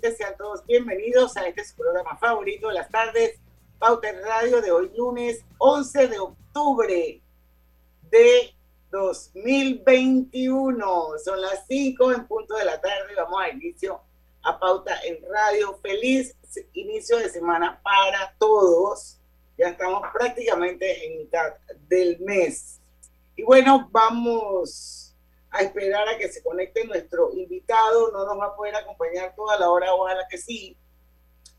Oyentes, sean todos bienvenidos a este su programa favorito de las tardes, Pauta en Radio, de hoy lunes 11 de octubre de 2021. Son las 5 en punto de la tarde, vamos a inicio a Pauta en Radio. Feliz inicio de semana para todos. Ya estamos prácticamente en mitad del mes. Y bueno, vamos a esperar a que se conecte nuestro invitado. No nos va a poder acompañar toda la hora, ojalá que sí,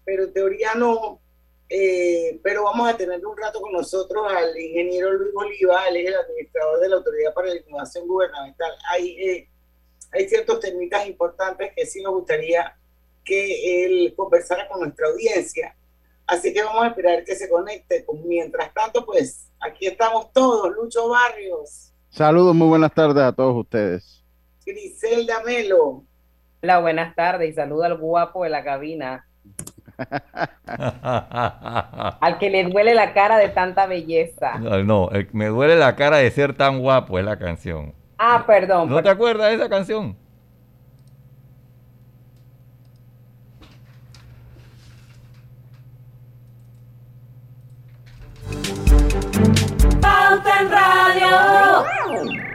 pero en teoría no. Eh, pero vamos a tener un rato con nosotros al ingeniero Luis Oliva, él es el administrador de la Autoridad para la Innovación Gubernamental. Hay, eh, hay ciertos temitas importantes que sí nos gustaría que él conversara con nuestra audiencia. Así que vamos a esperar que se conecte. Mientras tanto, pues aquí estamos todos, Lucho Barrios. Saludos, muy buenas tardes a todos ustedes. Griselda Melo. Hola, buenas tardes y saluda al guapo de la cabina. al que le duele la cara de tanta belleza. No, no, me duele la cara de ser tan guapo es la canción. Ah, perdón. ¿No te acuerdas de esa canción? Pauta en Radio.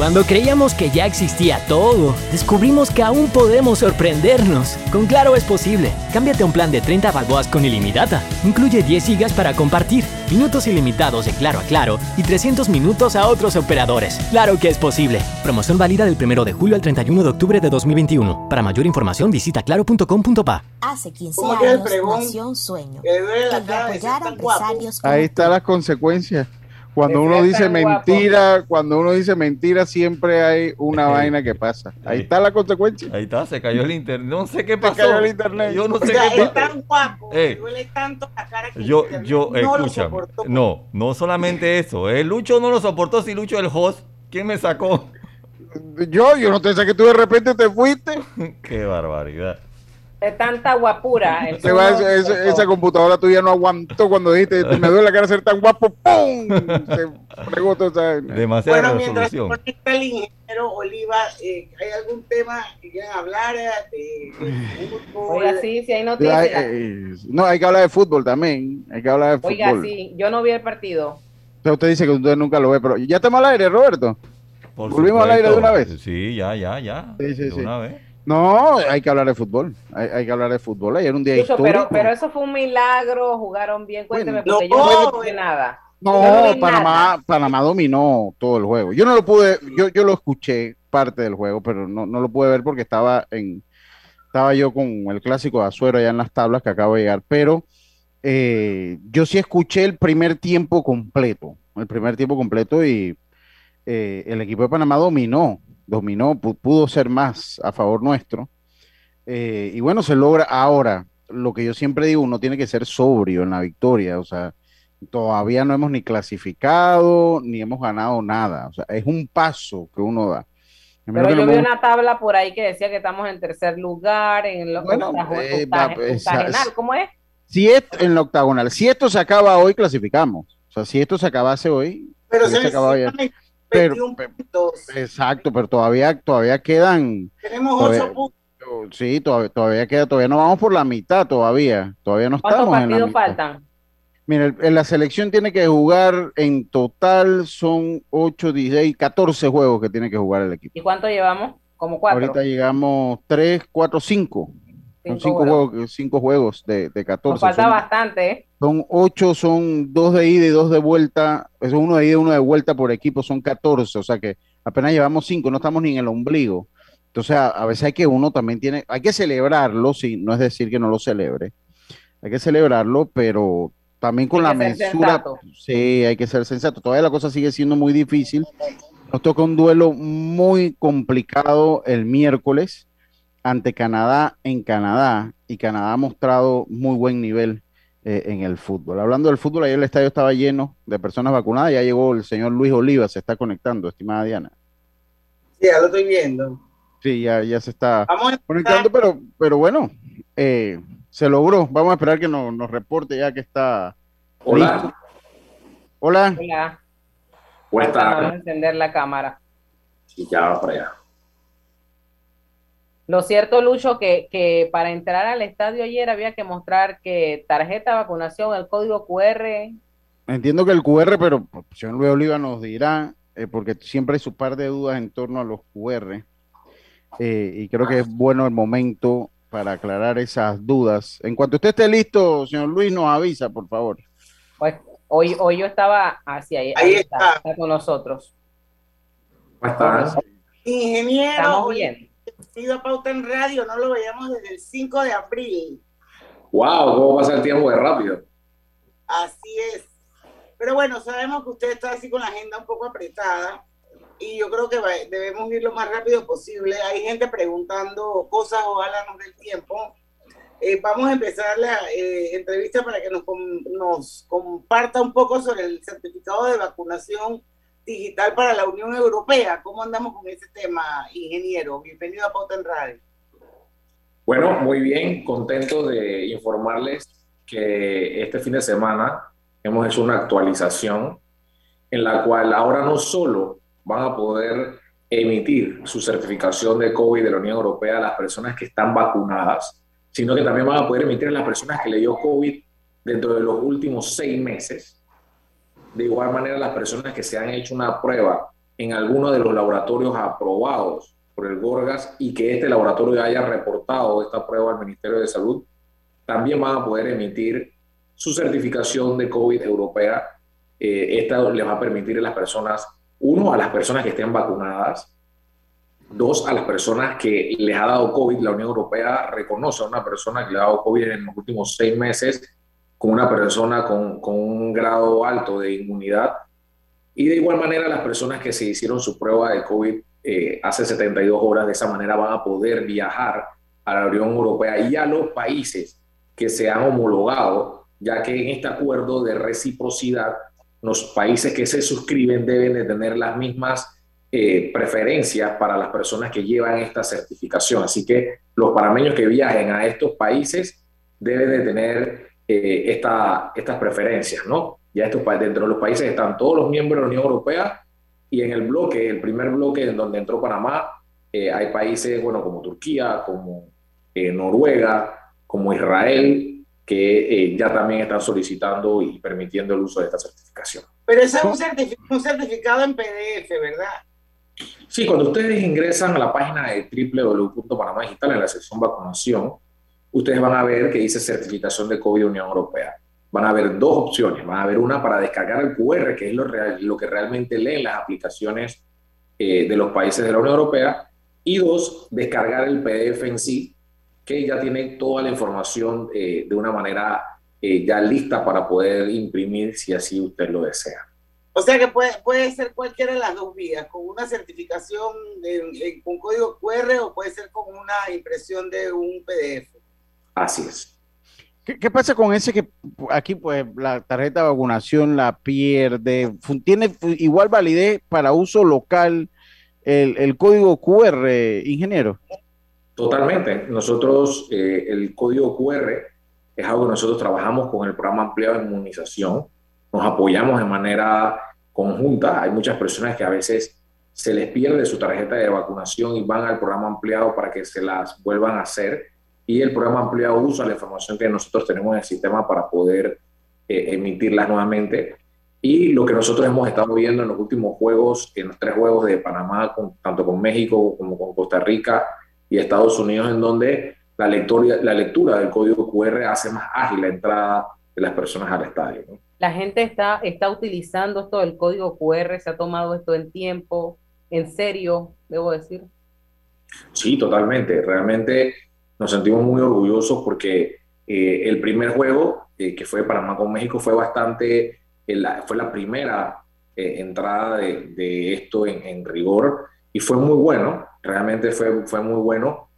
Cuando creíamos que ya existía todo, descubrimos que aún podemos sorprendernos. Con Claro es posible. Cámbiate a un plan de 30 balboas con ilimitada. Incluye 10 gigas para compartir, minutos ilimitados de Claro a Claro y 300 minutos a otros operadores. Claro que es posible. Promoción válida del 1 de julio al 31 de octubre de 2021. Para mayor información visita claro.com.pa. Hace 15 años nació un sueño. De apoyar a empresarios Ahí está las consecuencias. Cuando uno dice mentira, cuando uno dice mentira, siempre hay una vaina que pasa. Ahí está la consecuencia. Ahí está, se cayó el internet. No sé qué pasó. Se cayó el internet. Yo no sé qué Es tan guapo, eh, duele tanto la cara que yo, yo, no escúchame. No, no solamente eso. Eh, Lucho no lo soportó si Lucho el host. ¿Quién me sacó? Yo, yo no te sé que tú de repente te fuiste. qué barbaridad de tanta guapura. esa, computadora tuya no aguantó cuando dijiste, me duele la cara ser tan guapo, ¡pum! Se fregó toda Demasiada bueno, mientras conecta el ingeniero Oliva, eh, ¿hay algún tema que quieran hablar de, fútbol? Oiga, sí, sí hay noticias. Eh, no, hay que hablar de fútbol también, hay que hablar de fútbol. Oiga, sí, yo no vi el partido. Pero usted dice que usted nunca lo ve, pero ya estamos al aire, Roberto. ¿Volvimos al aire de una vez? Sí, ya, ya, ya. Sí, sí, de sí. Una vez. No, hay que hablar de fútbol. Hay, que hablar de fútbol. Ayer un día histórico. Pero, pero eso fue un milagro. Jugaron bien. Cuénteme, porque yo no vi nada. No, Panamá, Panamá dominó todo el juego. Yo no lo pude, yo, yo lo escuché parte del juego, pero no, no lo pude ver porque estaba en, estaba yo con el clásico de Azuero allá en las tablas que acabo de llegar. Pero eh, yo sí escuché el primer tiempo completo, el primer tiempo completo y eh, el equipo de Panamá dominó dominó, pudo ser más a favor nuestro. Eh, y bueno, se logra ahora. Lo que yo siempre digo, uno tiene que ser sobrio en la victoria. O sea, todavía no hemos ni clasificado ni hemos ganado nada. O sea, es un paso que uno da. Pero yo vi una tabla por ahí que decía que estamos en tercer lugar, en el octagonal. ¿Cómo es? Si esto, en el octagonal. Si esto se acaba hoy, clasificamos. O sea, si esto se acabase hoy, pero se, se pero, Exacto, pero todavía, todavía quedan. Tenemos ocho puntos. Sí, todavía, todavía queda, todavía no vamos por la mitad todavía. Todavía no estamos ¿Cuántos partidos faltan? Mira, en la selección tiene que jugar en total son 8, 16, 14 juegos que tiene que jugar el equipo. ¿Y cuánto llevamos? ¿Como cuatro? Ahorita llegamos 3, 4, 5. Son cinco juegos, cinco juegos de, de 14. Nos falta bastante. ¿eh? Son ocho, son dos de ida y dos de vuelta. Es uno de ida y uno de vuelta por equipo, son 14. O sea que apenas llevamos cinco, no estamos ni en el ombligo. Entonces, a, veces hay que uno también tiene, hay que celebrarlo, sí, no es decir que no lo celebre. Hay que celebrarlo, pero también con la mesura. Sí, hay que ser sensato. Todavía la cosa sigue siendo muy difícil. Nos toca un duelo muy complicado el miércoles ante Canadá en Canadá y Canadá ha mostrado muy buen nivel eh, en el fútbol. Hablando del fútbol, ayer el estadio estaba lleno de personas vacunadas, ya llegó el señor Luis Oliva, se está conectando, estimada Diana. Sí, ya lo estoy viendo. Sí, ya, ya se está conectando, pero, pero bueno, eh, se logró. Vamos a esperar que nos, nos reporte ya que está. Hola. Hola. Hola. Vamos a encender la cámara. Sí, ya va para allá. Lo cierto, Lucho, que, que, para entrar al estadio ayer había que mostrar que tarjeta de vacunación, el código QR. Entiendo que el QR, pero el señor Luis Oliva nos dirá, eh, porque siempre hay su par de dudas en torno a los QR, eh, y creo que es bueno el momento para aclarar esas dudas. En cuanto usted esté listo, señor Luis, nos avisa, por favor. Pues hoy, hoy yo estaba hacia ahí, ahí, está, está. con nosotros. ¿Cómo estás? Ingeniero. Estamos bien sido Pauta en Radio, no lo veíamos desde el 5 de abril. ¡Wow! ¿Cómo pasa el tiempo de rápido? Así es. Pero bueno, sabemos que usted está así con la agenda un poco apretada y yo creo que debemos ir lo más rápido posible. Hay gente preguntando cosas, ojalá nos dé tiempo. Eh, vamos a empezar la eh, entrevista para que nos, nos comparta un poco sobre el certificado de vacunación digital para la Unión Europea. ¿Cómo andamos con ese tema, ingeniero? Bienvenido a Pauta en Radio. Bueno, muy bien, contento de informarles que este fin de semana hemos hecho una actualización en la cual ahora no solo van a poder emitir su certificación de COVID de la Unión Europea a las personas que están vacunadas, sino que también van a poder emitir a las personas que le dio COVID dentro de los últimos seis meses de igual manera, las personas que se han hecho una prueba en alguno de los laboratorios aprobados por el Gorgas y que este laboratorio haya reportado esta prueba al Ministerio de Salud, también van a poder emitir su certificación de COVID europea. Eh, esta les va a permitir a las personas, uno, a las personas que estén vacunadas, dos, a las personas que les ha dado COVID. La Unión Europea reconoce a una persona que le ha dado COVID en los últimos seis meses con una persona con, con, un grado alto de inmunidad. Y de igual manera, las personas que se hicieron su prueba de COVID eh, hace 72 horas, de esa manera van a poder viajar a la Unión Europea y a los países que se han homologado, ya que en este acuerdo de reciprocidad, los países que se suscriben deben de tener las mismas eh, preferencias para las personas que llevan esta certificación. Así que los parameños que viajen a estos países deben de tener eh, esta, estas preferencias, ¿no? Ya estos, dentro de los países están todos los miembros de la Unión Europea y en el bloque, el primer bloque en donde entró Panamá, eh, hay países, bueno, como Turquía, como eh, Noruega, como Israel, que ya también están solicitando y permitiendo el uso de esta certificación. Pero ese es un, un certificado en PDF, ¿verdad? Sí, cuando ustedes ingresan a la página de www.panamá digital en la sección vacunación, ustedes van a ver que dice certificación de COVID Unión Europea. Van a ver dos opciones. Van a ver una para descargar el QR, que es lo, lo que realmente leen las aplicaciones eh, de los países de la Unión Europea. Y dos, descargar el PDF en sí, que ya tiene toda la información eh, de una manera eh, ya lista para poder imprimir si así usted lo desea. O sea que puede, puede ser cualquiera de las dos vías, con una certificación con código QR o puede ser con una impresión de un PDF. Así es. ¿Qué, pasa con ese que aquí pues la tarjeta de vacunación la pierde? ¿Tiene igual validez para uso local el, código QR, ingeniero? Totalmente. Nosotros, eh, el código QR es algo que nosotros trabajamos con el programa ampliado de inmunización. Nos apoyamos de manera conjunta. Hay muchas personas que a veces se les pierde su tarjeta de vacunación y van al programa ampliado para que se las vuelvan a hacer y el programa ampliado usa la información que nosotros tenemos en el sistema para poder eh, emitirlas nuevamente. Y lo que nosotros hemos estado viendo en los últimos juegos, en los tres juegos de Panamá, tanto con México como con Costa Rica y Estados Unidos, en donde la lectura, la lectura del código QR hace más ágil la entrada de las personas al estadio. La gente está, está utilizando esto del código QR, se ha tomado esto en tiempo, en serio, debo decir. Sí, totalmente. Realmente nos sentimos muy orgullosos porque eh, el primer juego, eh, que fue Panamá con México, fue bastante, eh, fue la primera entrada de, esto en, rigor y fue muy bueno, realmente fue, fue muy bueno.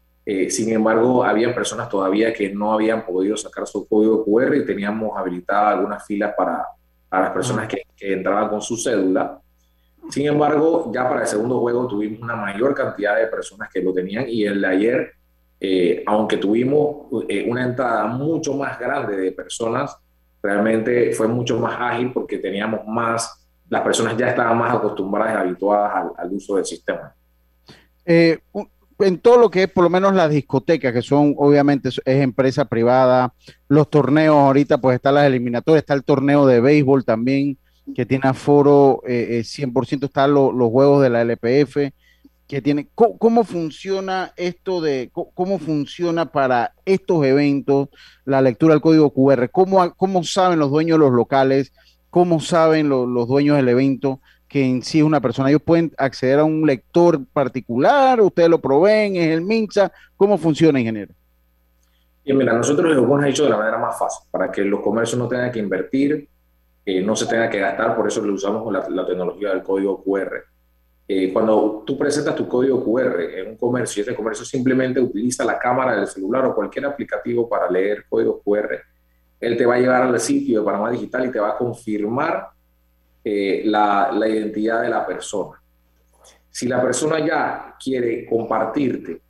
sin embargo, había personas todavía que no habían podido sacar su código QR y teníamos habilitadas algunas filas para, para las personas que, que entraban con su cédula. Sin embargo, ya para el segundo juego tuvimos una mayor cantidad de personas que lo tenían y el de ayer, eh, aunque tuvimos eh, una entrada mucho más grande de personas, realmente fue mucho más ágil porque teníamos más, las personas ya estaban más acostumbradas y habituadas al, uso del sistema. Eh, en todo lo que es por lo menos las discotecas, que son obviamente es empresa privada, los torneos, ahorita pues están las eliminatorias, está el torneo de béisbol también que tiene aforo eh, 100%, eh, están los juegos de la LPF, que tiene, ¿cómo, funciona esto de, cómo, funciona para estos eventos la lectura del código QR? ¿Cómo, cómo saben los dueños de los locales? ¿Cómo saben los dueños del evento que en sí es una persona? ¿Ellos pueden acceder a un lector particular? ¿Ustedes lo proveen? ¿Es el MINSA? ¿Cómo funciona, ingeniero? Y mira, nosotros lo hemos hecho de la manera más fácil, para que los comercios no tengan que invertir eh, no se tenga que gastar, por eso le usamos la tecnología del código QR. Eh, cuando tú presentas tu código QR en un comercio y ese comercio simplemente utiliza la cámara del celular o cualquier aplicativo para leer código QR, él te va a llevar al sitio de Panamá Digital y te va a confirmar eh, la, la identidad de la persona. Si la persona ya quiere compartirte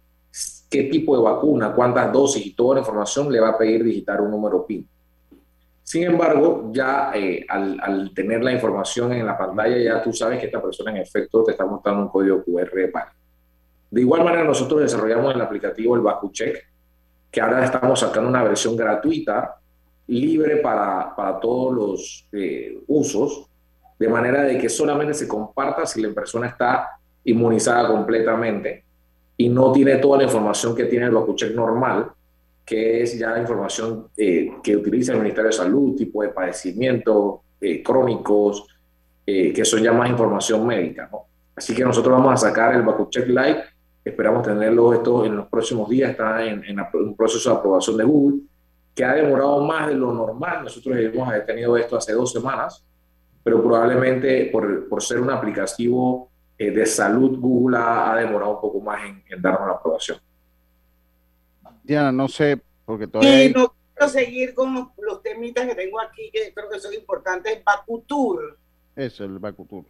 qué tipo de vacuna, cuántas dosis y toda la información, le va a pedir digitar un número PIN. Sin embargo, ya eh, al, tener la información en la pantalla, ya tú sabes que esta persona en efecto te está mostrando un código QR De igual manera, nosotros desarrollamos el aplicativo el BakuCheck, que ahora estamos sacando una versión gratuita, libre para, para todos los eh, usos, de manera de que solamente se comparta si la persona está inmunizada completamente y no tiene toda la información que tiene el BakuCheck normal, que es ya información eh, que utiliza el Ministerio de Salud, tipo de padecimientos eh, crónicos, eh, que son ya más información médica. ¿no? Así que nosotros vamos a sacar el BakuCheck Lite, esperamos tenerlo esto en los próximos días, está en, un proceso de aprobación de Google, que ha demorado más de lo normal. Nosotros hemos tenido esto hace dos semanas, pero probablemente por, por ser un aplicativo de salud, Google ha, demorado un poco más en, en darnos la aprobación. Diana, no sé, porque todavía. Y no quiero seguir con los, temitas que tengo aquí, que creo que son importantes. Bakutur. Eso, el Bakutur.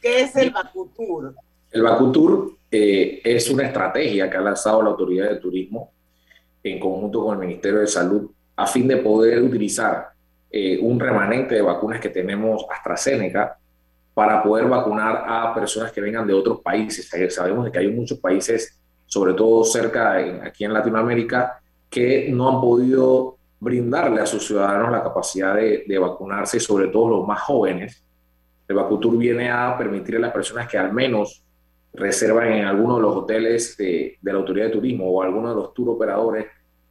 ¿Qué es el Bakutur? El Bakutur eh, es una estrategia que ha lanzado la Autoridad de Turismo en conjunto con el Ministerio de Salud a fin de poder utilizar eh, un remanente de vacunas que tenemos AstraZeneca para poder vacunar a personas que vengan de otros países. Sabemos que hay muchos países sobre todo cerca, aquí en Latinoamérica, que no han podido brindarle a sus ciudadanos la capacidad de, vacunarse, sobre todo los más jóvenes. El Vacutur viene a permitir a las personas que al menos reservan en alguno de los hoteles de, la Autoridad de Turismo o alguno de los tour operadores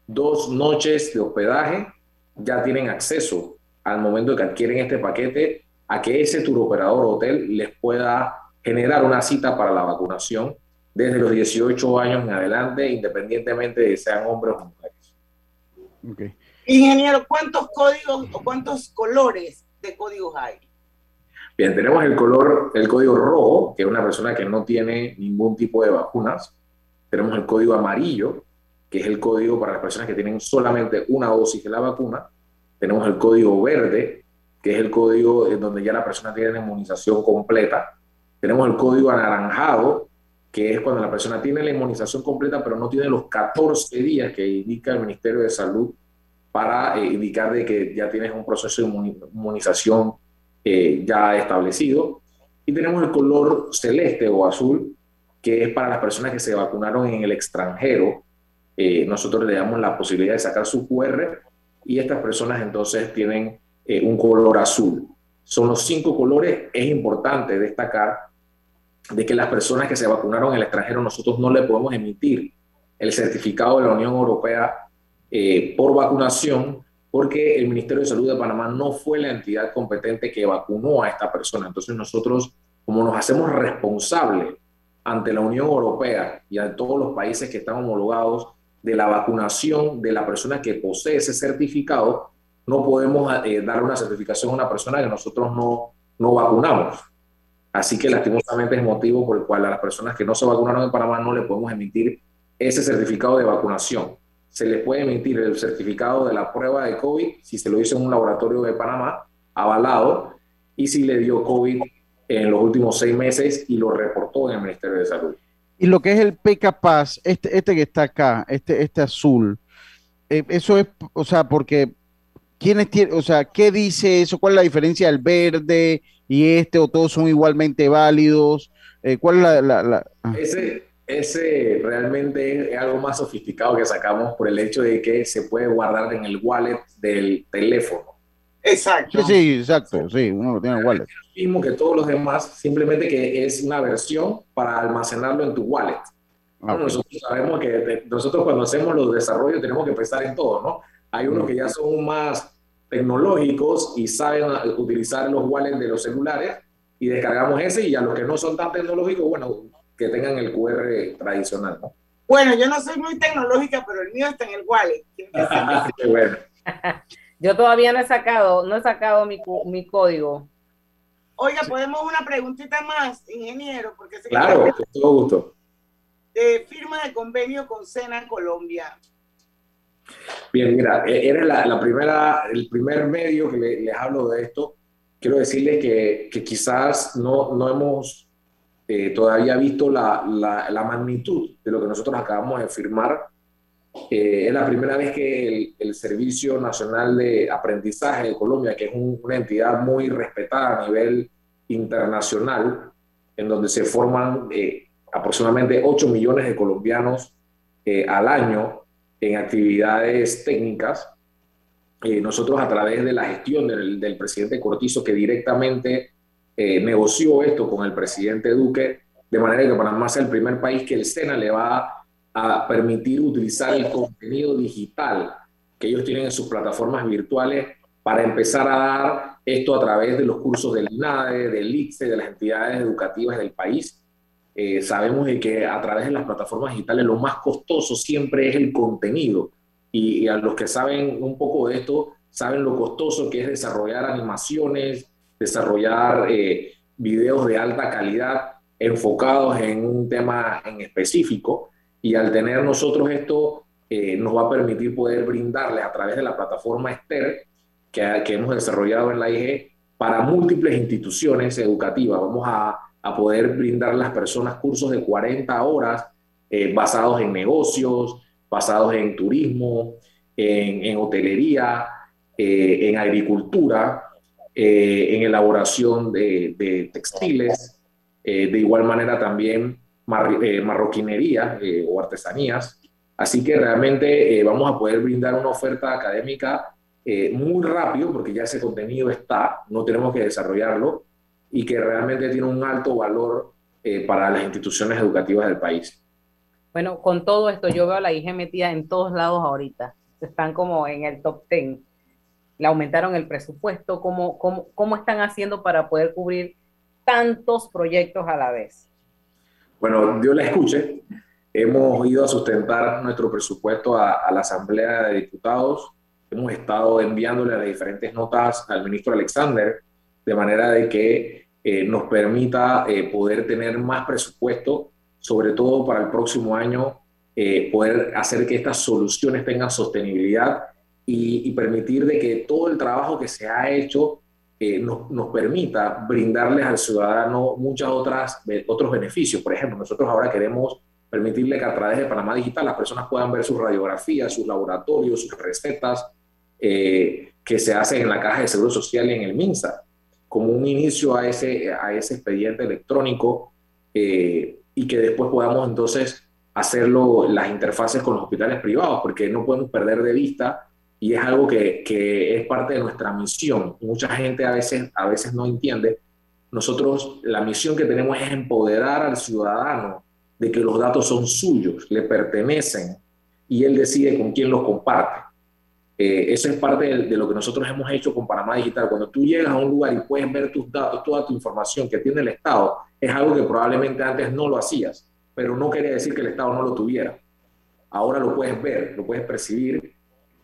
dos noches de hospedaje, ya tienen acceso al momento que adquieren este paquete a que ese tour operador hotel les pueda generar una cita para la vacunación desde los 18 años en adelante, independientemente de sean hombres o mujeres. Ingeniero, ¿cuántos códigos o cuántos colores de códigos hay? Bien, tenemos el color, el código rojo, que es una persona que no tiene ningún tipo de vacunas. Tenemos el código amarillo, que es el código para las personas que tienen solamente una dosis de la vacuna. Tenemos el código verde, que es el código en donde ya la persona tiene la inmunización completa. Tenemos el código anaranjado, que es cuando la persona tiene la inmunización completa, pero no tiene los 14 días que indica el Ministerio de Salud para eh, indicar de que ya tienes un proceso de inmunización eh, ya establecido. Y tenemos el color celeste o azul, que es para las personas que se vacunaron en el extranjero. Eh, nosotros le damos la posibilidad de sacar su QR y estas personas entonces tienen un color azul. Son los cinco colores. Es importante destacar de que las personas que se vacunaron en el extranjero nosotros no le podemos emitir el certificado de la Unión Europea eh, por vacunación porque el Ministerio de Salud de Panamá no fue la entidad competente que vacunó a esta persona. Entonces nosotros, como nos hacemos responsables ante la Unión Europea y a todos los países que están homologados de la vacunación de la persona que posee ese certificado, no podemos eh, dar una certificación a una persona que nosotros no, no vacunamos. Así que lastimosamente es motivo por el cual a las personas que no se vacunaron en Panamá no le podemos emitir ese certificado de vacunación. Se le puede emitir el certificado de la prueba de COVID si se lo hizo en un laboratorio de Panamá avalado y si le dio COVID en los últimos seis meses y lo reportó en el Ministerio de Salud. Y lo que es el PKPAS, este, este que está acá, este, este azul, eh, eso es, o sea, porque ¿quiénes tienen, o sea, qué dice eso? ¿Cuál es la diferencia del verde y este o todos son igualmente válidos? Eh, ¿Cuál es la...? Ah. Ese, ese realmente es algo más sofisticado que sacamos por el hecho de que se puede guardar en el wallet del teléfono. Exacto. Sí, sí, exacto, sí, uno lo tiene en el wallet. Mismo que todos los demás, simplemente que es una versión para almacenarlo en tu wallet. Ah, nosotros sabemos que nosotros cuando hacemos los desarrollos tenemos que pensar en todo, ¿no? Hay unos que ya son más tecnológicos y saben utilizar los wallets de los celulares y descargamos ese y a los que no son tan tecnológicos, bueno, que tengan el QR tradicional, ¿no? Bueno, yo no soy muy tecnológica, pero el mío está en el wallet. Qué bueno. yo todavía no he sacado, no he sacado mi, mi código. Oiga, podemos una preguntita más, ingeniero, porque claro, con todo gusto. De firma de convenio con Sena Colombia. Bien, mira, e-, eres la, la, primera, el primer medio que les hablo de esto. Quiero decirles que, que quizás no, no hemos eh, todavía visto la, la, magnitud de lo que nosotros acabamos de firmar. Eh, es la primera vez que el, el, Servicio Nacional de Aprendizaje de Colombia, que es una entidad muy respetada a nivel internacional, en donde se forman eh, aproximadamente 8 millones de colombianos al año en actividades técnicas. nosotros a través de la gestión del, del presidente Cortizo, que directamente eh, negoció esto con el presidente Duque, de manera que Panamá sea el primer país que el SENA le va a permitir utilizar el contenido digital que ellos tienen en sus plataformas virtuales para empezar a dar esto a través de los cursos del INADE, del ICSE, de las entidades educativas del país. Eh, sabemos de que a través de las plataformas digitales lo más costoso siempre es el contenido. Y, y, a los que saben un poco de esto, saben lo costoso que es desarrollar animaciones, desarrollar eh, videos de alta calidad enfocados en un tema en específico y al tener nosotros esto eh, nos va a permitir poder brindarles a través de la plataforma Esther que, que hemos desarrollado en la IG para múltiples instituciones educativas. Vamos a, a poder brindar a las personas cursos de 40 horas eh, basados en negocios, basados en turismo, en, hotelería, en agricultura, eh, en elaboración de, textiles, eh, de igual manera también eh, marroquinería o artesanías. Así que realmente vamos a poder brindar una oferta académica muy rápido porque ya ese contenido está, no tenemos que desarrollarlo y que realmente tiene un alto valor para las instituciones educativas del país. Bueno, con todo esto yo veo a la IG metida en todos lados ahorita. Están como en el top 10 le aumentaron el presupuesto, ¿cómo, cómo, cómo están haciendo para poder cubrir tantos proyectos a la vez? Bueno, Dios la escuche. Hemos ido a sustentar nuestro presupuesto a, la Asamblea de Diputados. Hemos estado enviándole las diferentes notas al ministro Alexander, de manera de que eh, nos permita eh, poder tener más presupuesto, sobre todo para el próximo año, eh, poder hacer que estas soluciones tengan sostenibilidad y, permitir de que todo el trabajo que se ha hecho nos, nos, permita brindarles al ciudadano muchas otros beneficios. Por ejemplo, nosotros ahora queremos permitirle que a través de Panamá Digital las personas puedan ver sus radiografías, sus laboratorios, sus recetas que se hacen en la caja de seguro social y en el MINSA, como un inicio a ese, a ese expediente electrónico eh, y que después podamos entonces hacerlo las interfaces con los hospitales privados, porque no podemos perder de vista y es algo que, que, es parte de nuestra misión. Mucha gente a veces, a veces no entiende. Nosotros la misión que tenemos es empoderar al ciudadano de que los datos son suyos, le pertenecen y él decide con quién los comparte. Eh, eso es parte de, lo que nosotros hemos hecho con Panamá Digital. Cuando tú llegas a un lugar y puedes ver tus datos, toda tu información que tiene el Estado, es algo que probablemente antes no lo hacías, pero no quería decir que el Estado no lo tuviera. Ahora lo puedes ver, lo puedes percibir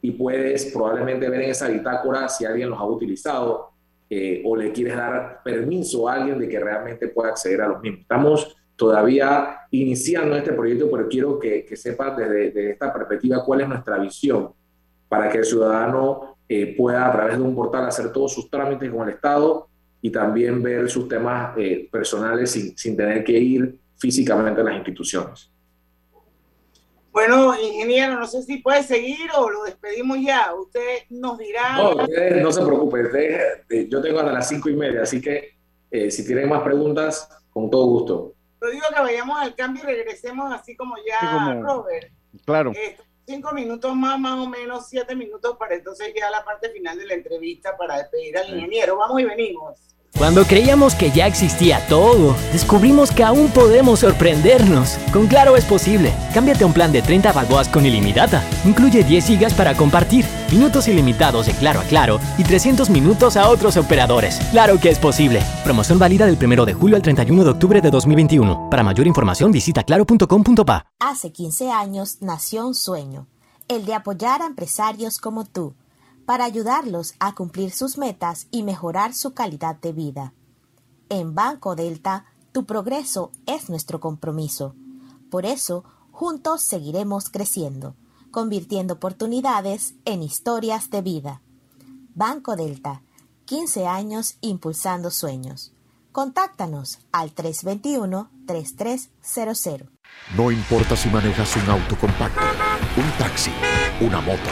y puedes probablemente ver en esa bitácora si alguien los ha utilizado eh, o le quieres dar permiso a alguien de que realmente pueda acceder a los mismos. Estamos todavía iniciando este proyecto, pero quiero que, que sepas desde, desde, esta perspectiva cuál es nuestra visión para que el ciudadano eh, pueda a través de un portal hacer todos sus trámites con el Estado y también ver sus temas eh, personales sin, sin tener que ir físicamente a las instituciones. Bueno, ingeniero, no sé si puede seguir o lo despedimos ya. Usted nos dirá. No, no se preocupe. Eh, yo tengo hasta las cinco y media, así que si tienen más preguntas, con todo gusto. Yo digo que vayamos al cambio y regresemos así como ya, Robert. Claro cinco minutos más, más o menos siete minutos para entonces ya la parte final de la entrevista para despedir al ingeniero. Vamos y venimos. Cuando creíamos que ya existía todo, descubrimos que aún podemos sorprendernos. Con Claro es posible. Cámbiate a un plan de 30 balboas con ilimitada. Incluye 10 gigas para compartir, minutos ilimitados de Claro a Claro y 300 minutos a otros operadores. Claro que es posible. Promoción válida del 1 de julio al 31 de octubre de 2021. Para mayor información visita claro.com.pa. Hace 15 años nació un sueño, el de apoyar a empresarios como tú para ayudarlos a cumplir sus metas y mejorar su calidad de vida. En Banco Delta, tu progreso es nuestro compromiso. Por eso, juntos seguiremos creciendo, convirtiendo oportunidades en historias de vida. Banco Delta, 15 años impulsando sueños. Contáctanos al 321-3300. No importa si manejas un auto compacto, un taxi, una moto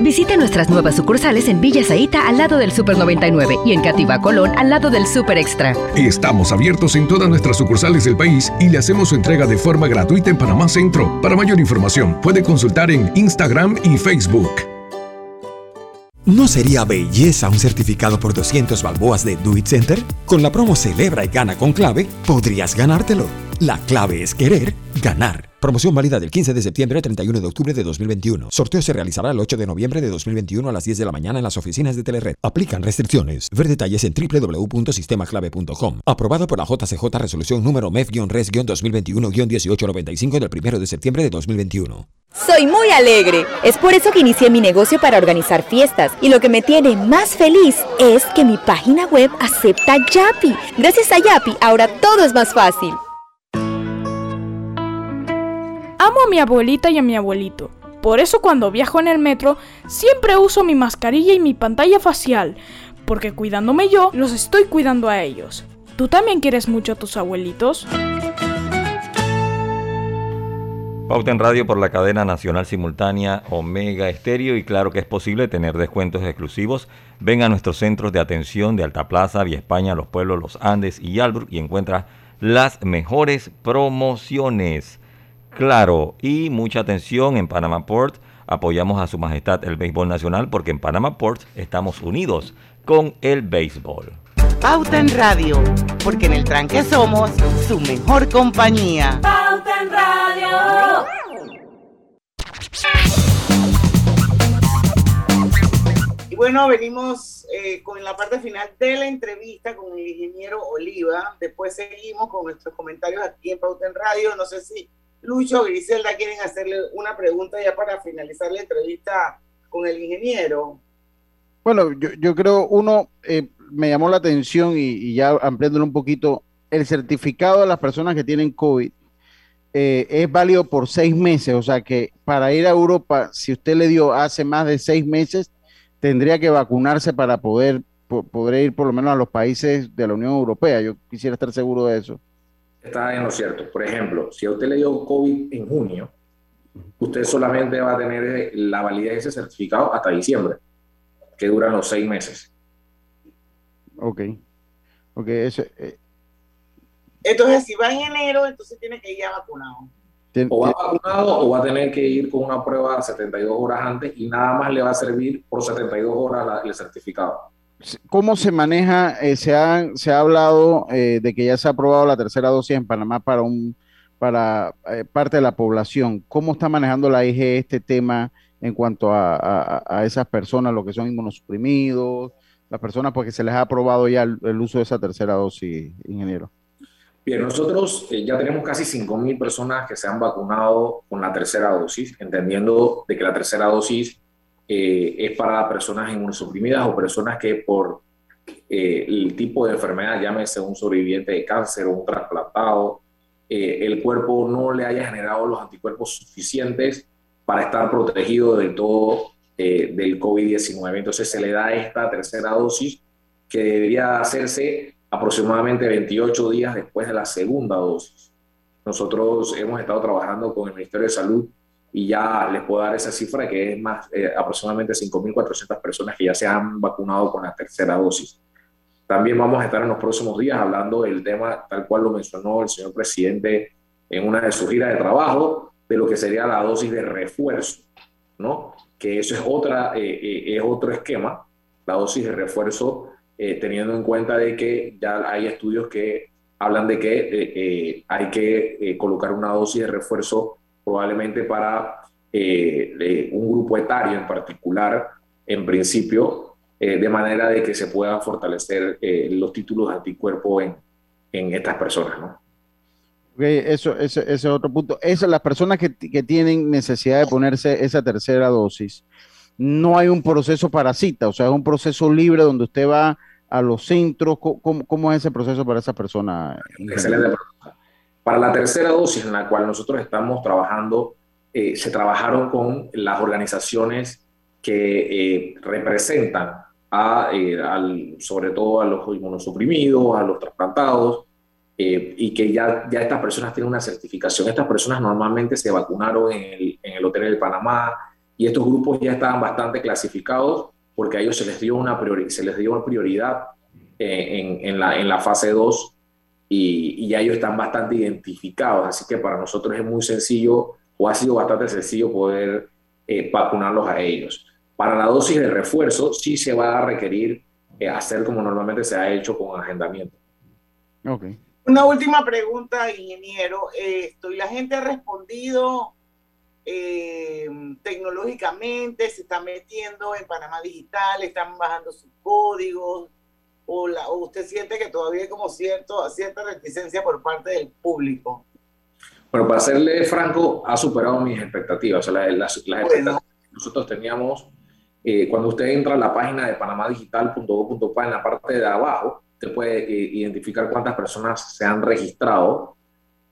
Visite nuestras nuevas sucursales en Villa Zaita al lado del Super 99 y en Cativa Colón al lado del Super Extra. Estamos abiertos en todas nuestras sucursales del país y le hacemos su entrega de forma gratuita en Panamá Centro. Para mayor información, puede consultar en Instagram y Facebook. ¿No sería belleza un certificado por 200 balboas de Do It Center? Con la promo Celebra y Gana con Clave, podrías ganártelo. La clave es querer ganar. Promoción válida del 15 de septiembre al 31 de octubre de 2021. Sorteo se realizará el 8 de noviembre de 2021 a las 10 de la mañana en las oficinas de Telered. Aplican restricciones. Ver detalles en www.sistemaclave.com. Aprobado por la JCJ Resolución número MEF-RES-2021-1895 del 1 de septiembre de 2021. Soy muy alegre. Es por eso que inicié mi negocio para organizar fiestas. Y lo que me tiene más feliz es que mi página web acepta Yapi. Gracias a Yapi, ahora todo es más fácil. Amo a mi abuelita y a mi abuelito. Por eso cuando viajo en el metro siempre uso mi mascarilla y mi pantalla facial, porque cuidándome yo, los estoy cuidando a ellos. ¿Tú también quieres mucho a tus abuelitos? Pauta radio por la cadena nacional simultánea Omega Estéreo y claro que es posible tener descuentos exclusivos. Ven a nuestros centros de atención de Alta Plaza, Vía España, Los Pueblos, Los Andes y Albrook y encuentra las mejores promociones. Claro, y mucha atención en Panama Port. Apoyamos a Su Majestad el Béisbol Nacional porque en Panama Port estamos unidos con el béisbol. Pauta en Radio, porque en el tranque somos su mejor compañía. Pauta en Radio. Y bueno, venimos eh, con la parte final de la entrevista con el ingeniero Oliva. Después seguimos con nuestros comentarios aquí en Pauta en Radio. No sé si Lucho Griselda quieren hacerle una pregunta ya para finalizar la entrevista con el ingeniero. Bueno, yo, creo, uno, eh, me llamó la atención y, ya ampliándolo un poquito, el certificado de las personas que tienen COVID eh, es válido por seis meses, o sea que para ir a Europa, si usted le dio hace más de seis meses, tendría que vacunarse para poder, po- poder ir por lo menos a los países de la Unión Europea. Yo quisiera estar seguro de eso. Está en lo cierto. Por ejemplo, si a usted le dio COVID en junio, usted solamente va a tener eh, la validez de ese certificado hasta diciembre, que duran los seis meses. Ok. Ok, eh, Entonces, si va en enero, entonces tiene que ir ya vacunado. O va vacunado o va a tener que ir con una prueba 72 horas antes y nada más le va a servir por 72 horas la- el certificado. ¿Cómo se maneja? eh, se, ha, se ha hablado eh, de que ya se ha aprobado la tercera dosis en Panamá para un para eh, parte de la población. ¿Cómo está manejando la IG este tema en cuanto a, a- esas personas, lo que son inmunosuprimidos, las personas porque se les ha aprobado ya el, el uso de esa tercera dosis, ingeniero? Bien, nosotros ya tenemos casi 5.000 personas que se han vacunado con la tercera dosis, entendiendo de que la tercera dosis eh, es para personas inmunosuprimidas o personas que por eh, el tipo de enfermedad, llámese un sobreviviente de cáncer o un trasplantado, eh, el cuerpo no le haya generado los anticuerpos suficientes para estar protegido del todo del COVID-19. Entonces se le da esta tercera dosis que debería hacerse aproximadamente 28 días después de la segunda dosis. Nosotros hemos estado trabajando con el Ministerio de Salud y ya les puedo dar esa cifra que es más eh, aproximadamente 5.400 personas que ya se han vacunado con la tercera dosis. También vamos a estar en los próximos días hablando del tema, tal cual lo mencionó el señor presidente en una de sus giras de trabajo, de lo que sería la dosis de refuerzo, ¿no? Que eso es, otra, eh, eh, es otro esquema, la dosis de refuerzo, eh, teniendo en cuenta de que ya hay estudios que hablan de que eh, eh, hay que colocar una dosis de refuerzo probablemente para eh, un grupo etario en particular, en principio, eh, de manera de que se puedan fortalecer eh, los títulos de anticuerpo en, en estas personas, ¿no? Ok, eso, ese, ese es otro punto. Esas, las personas que, que tienen necesidad de ponerse esa tercera dosis, no hay un proceso para cita, o sea, es un proceso libre donde usted va a los centros. ¿Cómo, cómo- cómo es ese proceso para esa persona? Excelente pregunta. Para la tercera dosis en la cual nosotros estamos trabajando, eh, se trabajaron con las organizaciones que eh, representan a, eh, al- sobre todo a los inmunosuprimidos, a los trasplantados, eh, y que ya, ya estas personas tienen una certificación. Estas personas normalmente se vacunaron en el, en el Hotel del Panamá y estos grupos ya estaban bastante clasificados porque a ellos se les dio una, priori- se les dio una prioridad eh, en, en la, en la fase 2 y, y ya ellos están bastante identificados, así que para nosotros es muy sencillo o ha sido bastante sencillo poder eh, vacunarlos a ellos. Para la dosis de refuerzo sí se va a requerir eh, hacer como normalmente se ha hecho con agendamiento. Ok. Una última pregunta, ingeniero. Esto, ¿y la gente ha respondido eh, tecnológicamente? ¿Se está metiendo en Panamá Digital? ¿Están bajando sus códigos? ¿O, la- o usted siente que todavía hay como cierto, cierta reticencia por parte del público? Bueno, para serle franco, ha superado mis expectativas. O sea, la- las, las expectativas que nosotros teníamos, eh, cuando usted entra a la página de panamadigital.gov.pa, en la parte de abajo, usted puede eh, identificar cuántas personas se han registrado.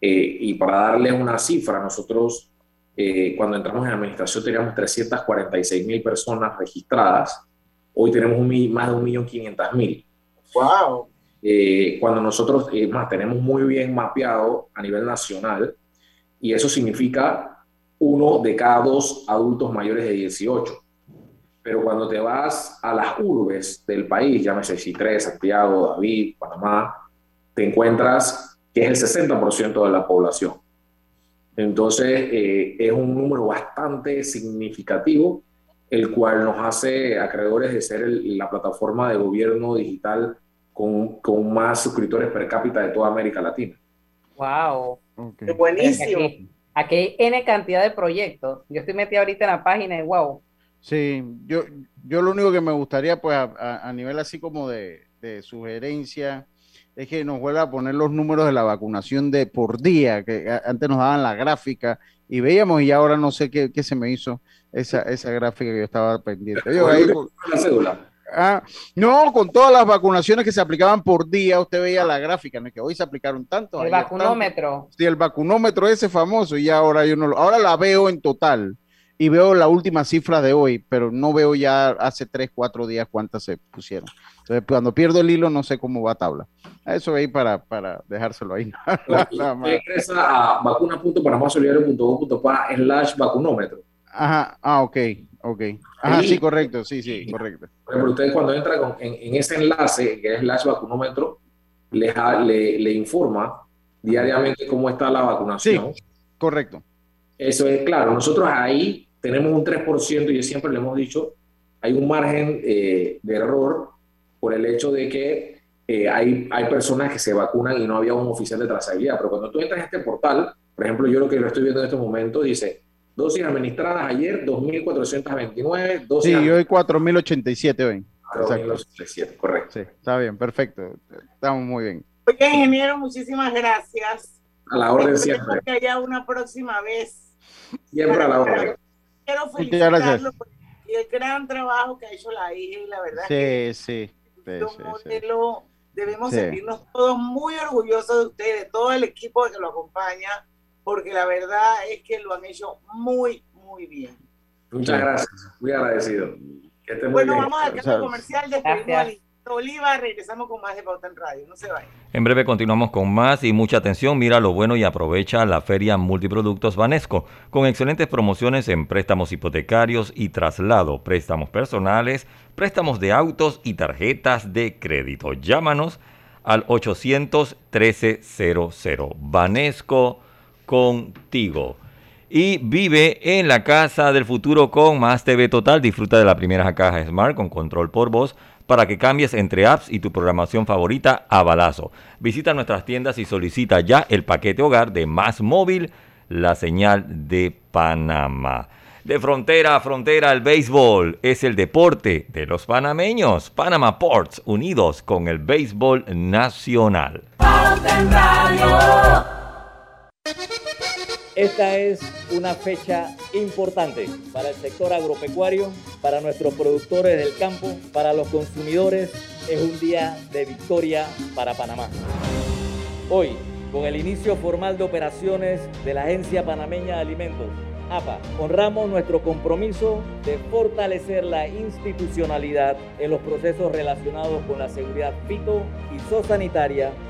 eh, y para darle una cifra, nosotros eh, cuando entramos en administración teníamos 346 mil personas registradas. Hoy tenemos un, más de 1.500.000. ¡Wow! Eh, cuando nosotros eh, más tenemos muy bien mapeado a nivel nacional, y eso significa uno de cada dos adultos mayores de 18. Pero cuando te vas a las urbes del país, llámese Chitré, Santiago, David, Panamá, te encuentras que es el 60% de la población. Entonces, eh, es un número bastante significativo, el cual nos hace acreedores de ser el- la plataforma de gobierno digital con, con más suscriptores per cápita de toda América Latina. Wow. Buenísimo. Aquí, aquí hay N cantidad de proyectos. Yo estoy metida ahorita en la página y wow. Sí, yo, yo lo único que me gustaría, pues, a, nivel así como de, de sugerencia, es que nos vuelva a poner los números de la vacunación de por día, que antes nos daban la gráfica y veíamos y ahora no sé qué, qué se me hizo esa, esa gráfica que yo estaba pendiente. Yo ahí- la cédula. Ah, no, con todas las vacunaciones que se aplicaban por día, usted veía la gráfica, ¿no? que hoy se aplicaron tanto. El ayer tanto. vacunómetro. Sí, el vacunómetro ese famoso, y ahora yo no lo, ahora la veo en total y veo la última cifra de hoy, pero no veo ya hace tres, cuatro días cuántas se pusieron. Entonces, cuando pierdo el hilo, no sé cómo va tabla. Eso ahí para, para dejárselo ahí. Usted ingresa a vacuna.panamasolidario.gov.pa slash vacunómetro. Ajá, ah, ok, ok. Ajá, sí, correcto, sí, sí, correcto. Por ejemplo, ustedes cuando entran con- en, en ese enlace, que es slash vacunómetro, les le, le informa diariamente cómo está la vacunación. Correcto. Eso es claro. Nosotros ahí tenemos un 3% y siempre le hemos dicho, hay un margen eh, de error por el hecho de que eh, hay, hay personas que se vacunan y no había un oficial de trazabilidad. Pero cuando tú entras a este portal, por ejemplo, yo lo que lo estoy viendo en este momento dice dosis administradas ayer, 2.429, dosis Sí, hoy 4087 hoy. Exacto. correcto. Sí, está bien, perfecto. Estamos muy bien. Oye, ingeniero, muchísimas gracias. A la orden siempre. que haya una próxima vez. Siempre a la orden. Quiero Muchas gracias. felicitarlo por el gran trabajo que ha hecho la hija y la verdad que Sí, sí. sí, es un sí, sí. modelo. Debemos Sí. sentirnos todos muy orgullosos de ustedes, de todo el equipo que lo acompaña, porque la verdad es que lo han hecho muy, muy bien. Muchas gracias. Muy agradecido. Que esté muy Bueno, bien. vamos al cambio comercial. Listo Oliva. Regresamos con más de Pauta en Radio. No se vayan. En breve continuamos con más y mucha atención. Mira lo bueno y aprovecha la feria Multiproductos Banesco con excelentes promociones en préstamos hipotecarios y traslado, préstamos personales, préstamos de autos y tarjetas de crédito. Llámanos al 800 1300. Banesco contigo. Y vive en la casa del futuro con Más TV Total. Disfruta de la primera caja Smart con control por voz para que cambies entre apps y tu programación favorita a balazo. Visita nuestras tiendas y solicita ya el paquete hogar de Más Móvil, la señal de Panamá. De frontera a frontera, el béisbol es el deporte de los panameños. Panama Ports, unidos con el béisbol nacional. Esta es una fecha importante para el sector agropecuario, para nuestros productores del campo, para los consumidores. Es un día de victoria para Panamá. Hoy, con el inicio formal de operaciones de la Agencia Panameña de Alimentos, APA, honramos nuestro compromiso de fortalecer la institucionalidad en los procesos relacionados con la seguridad fito y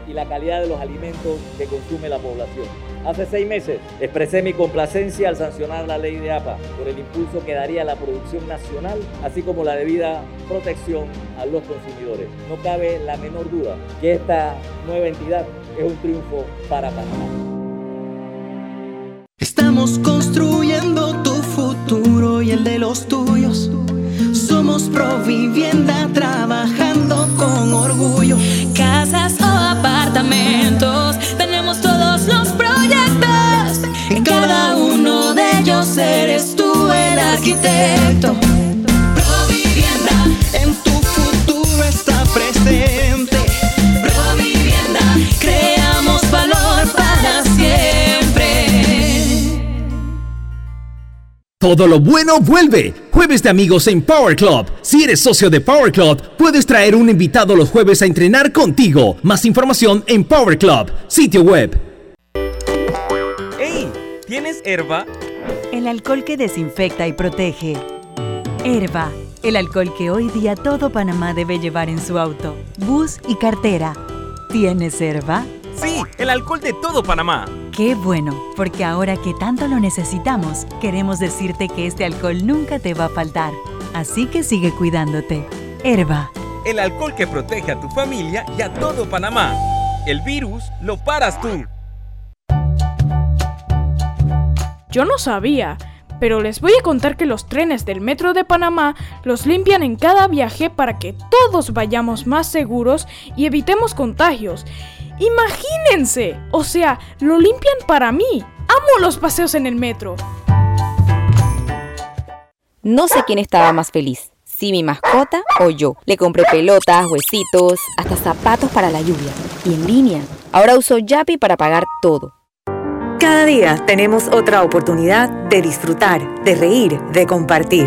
y la calidad de los alimentos que consume la población. Hace seis meses expresé mi complacencia al sancionar la ley de APA por el impulso que daría a la producción nacional, así como la debida protección a los consumidores. No cabe la menor duda que esta nueva entidad es un triunfo para Panamá. Estamos construyendo de los tuyos. Somos Provivienda trabajando con orgullo. Casas o apartamentos, tenemos todos los proyectos. En cada uno de ellos eres tú el arquitecto. Todo lo bueno vuelve. Jueves de amigos en Power Club. Si eres socio de Power Club, puedes traer un invitado los jueves a entrenar contigo. Más información en Power Club, sitio web. ¡Ey! ¿Tienes herba? El alcohol que desinfecta y protege. Herba, el alcohol que hoy día todo Panamá debe llevar en su auto, bus y cartera. ¿Tienes herba? Sí, el alcohol de todo Panamá. Qué bueno, porque ahora que tanto lo necesitamos, queremos decirte que este alcohol nunca te va a faltar. Así que sigue cuidándote. Herba. El alcohol que protege a tu familia y a todo Panamá. El virus lo paras tú. Yo no sabía, pero les voy a contar que los trenes del Metro de Panamá los limpian en cada viaje para que todos vayamos más seguros y evitemos contagios. Imagínense, o sea, lo limpian para mí. Amo los paseos en el metro. No sé quién estaba más feliz, si mi mascota o yo. Le compré pelotas, huesitos, hasta zapatos para la lluvia. Y en línea. Ahora uso Yapi para pagar todo. Cada día tenemos otra oportunidad de disfrutar, de reír, de compartir.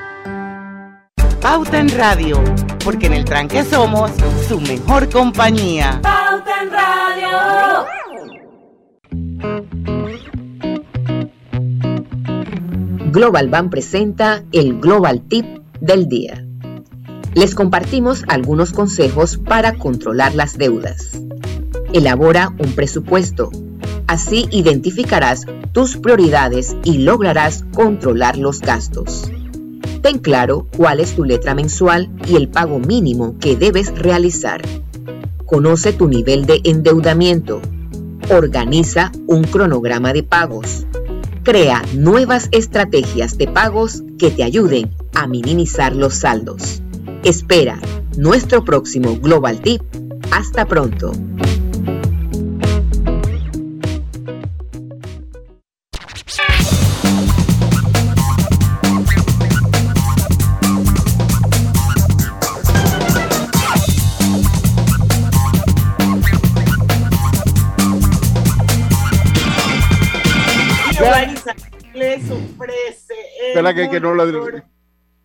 Pauta en Radio, porque en el tranque somos su mejor compañía. Pauta en Radio. Global Bank presenta el Global Tip del día. Les compartimos algunos consejos para controlar las deudas. Elabora un presupuesto. Así identificarás tus prioridades y lograrás controlar los gastos. Ten claro cuál es tu letra mensual y el pago mínimo que debes realizar. Conoce tu nivel de endeudamiento. Organiza un cronograma de pagos. Crea nuevas estrategias de pagos que te ayuden a minimizar los saldos. Espera nuestro próximo Global Tip. Hasta pronto. Que- que no lo-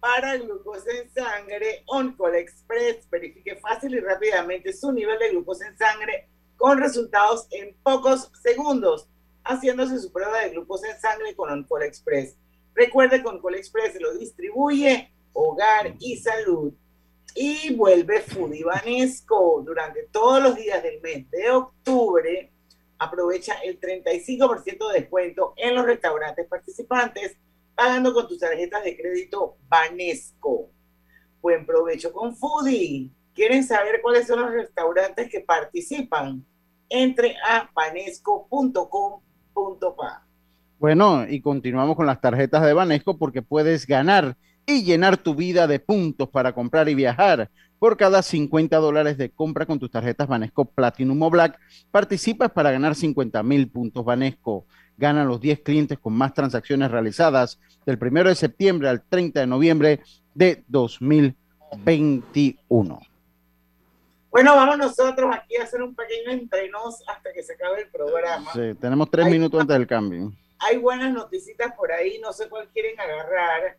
para glucosa en sangre OnCall Express. Verifique fácil y rápidamente su nivel de glucosa en sangre con resultados en pocos segundos, haciéndose su prueba de glucosa en sangre con OnCall Express. Recuerde que OnCall Express lo distribuye Hogar y Salud. Y vuelve Foodie Banesco durante todos los días del mes de octubre aprovecha el 35% de descuento en los restaurantes participantes pagando con tus tarjetas de crédito Banesco. Buen provecho con Foodie. ¿Quieren saber cuáles son los restaurantes que participan? Entre a banesco.com.pa. Bueno, y continuamos con las tarjetas de Banesco porque puedes ganar y llenar tu vida de puntos para comprar y viajar. Por cada 50 dólares de compra con tus tarjetas Banesco Platinum o Black, participas para ganar 50 mil puntos Banesco. Gana los 10 clientes con más transacciones realizadas del 1 de septiembre al 30 de noviembre de 2021. Bueno, vamos nosotros aquí a hacer un pequeño entrenos hasta que se acabe el programa. Sí, tenemos tres minutos antes del cambio. Hay buenas noticias por ahí, no sé cuál quieren agarrar.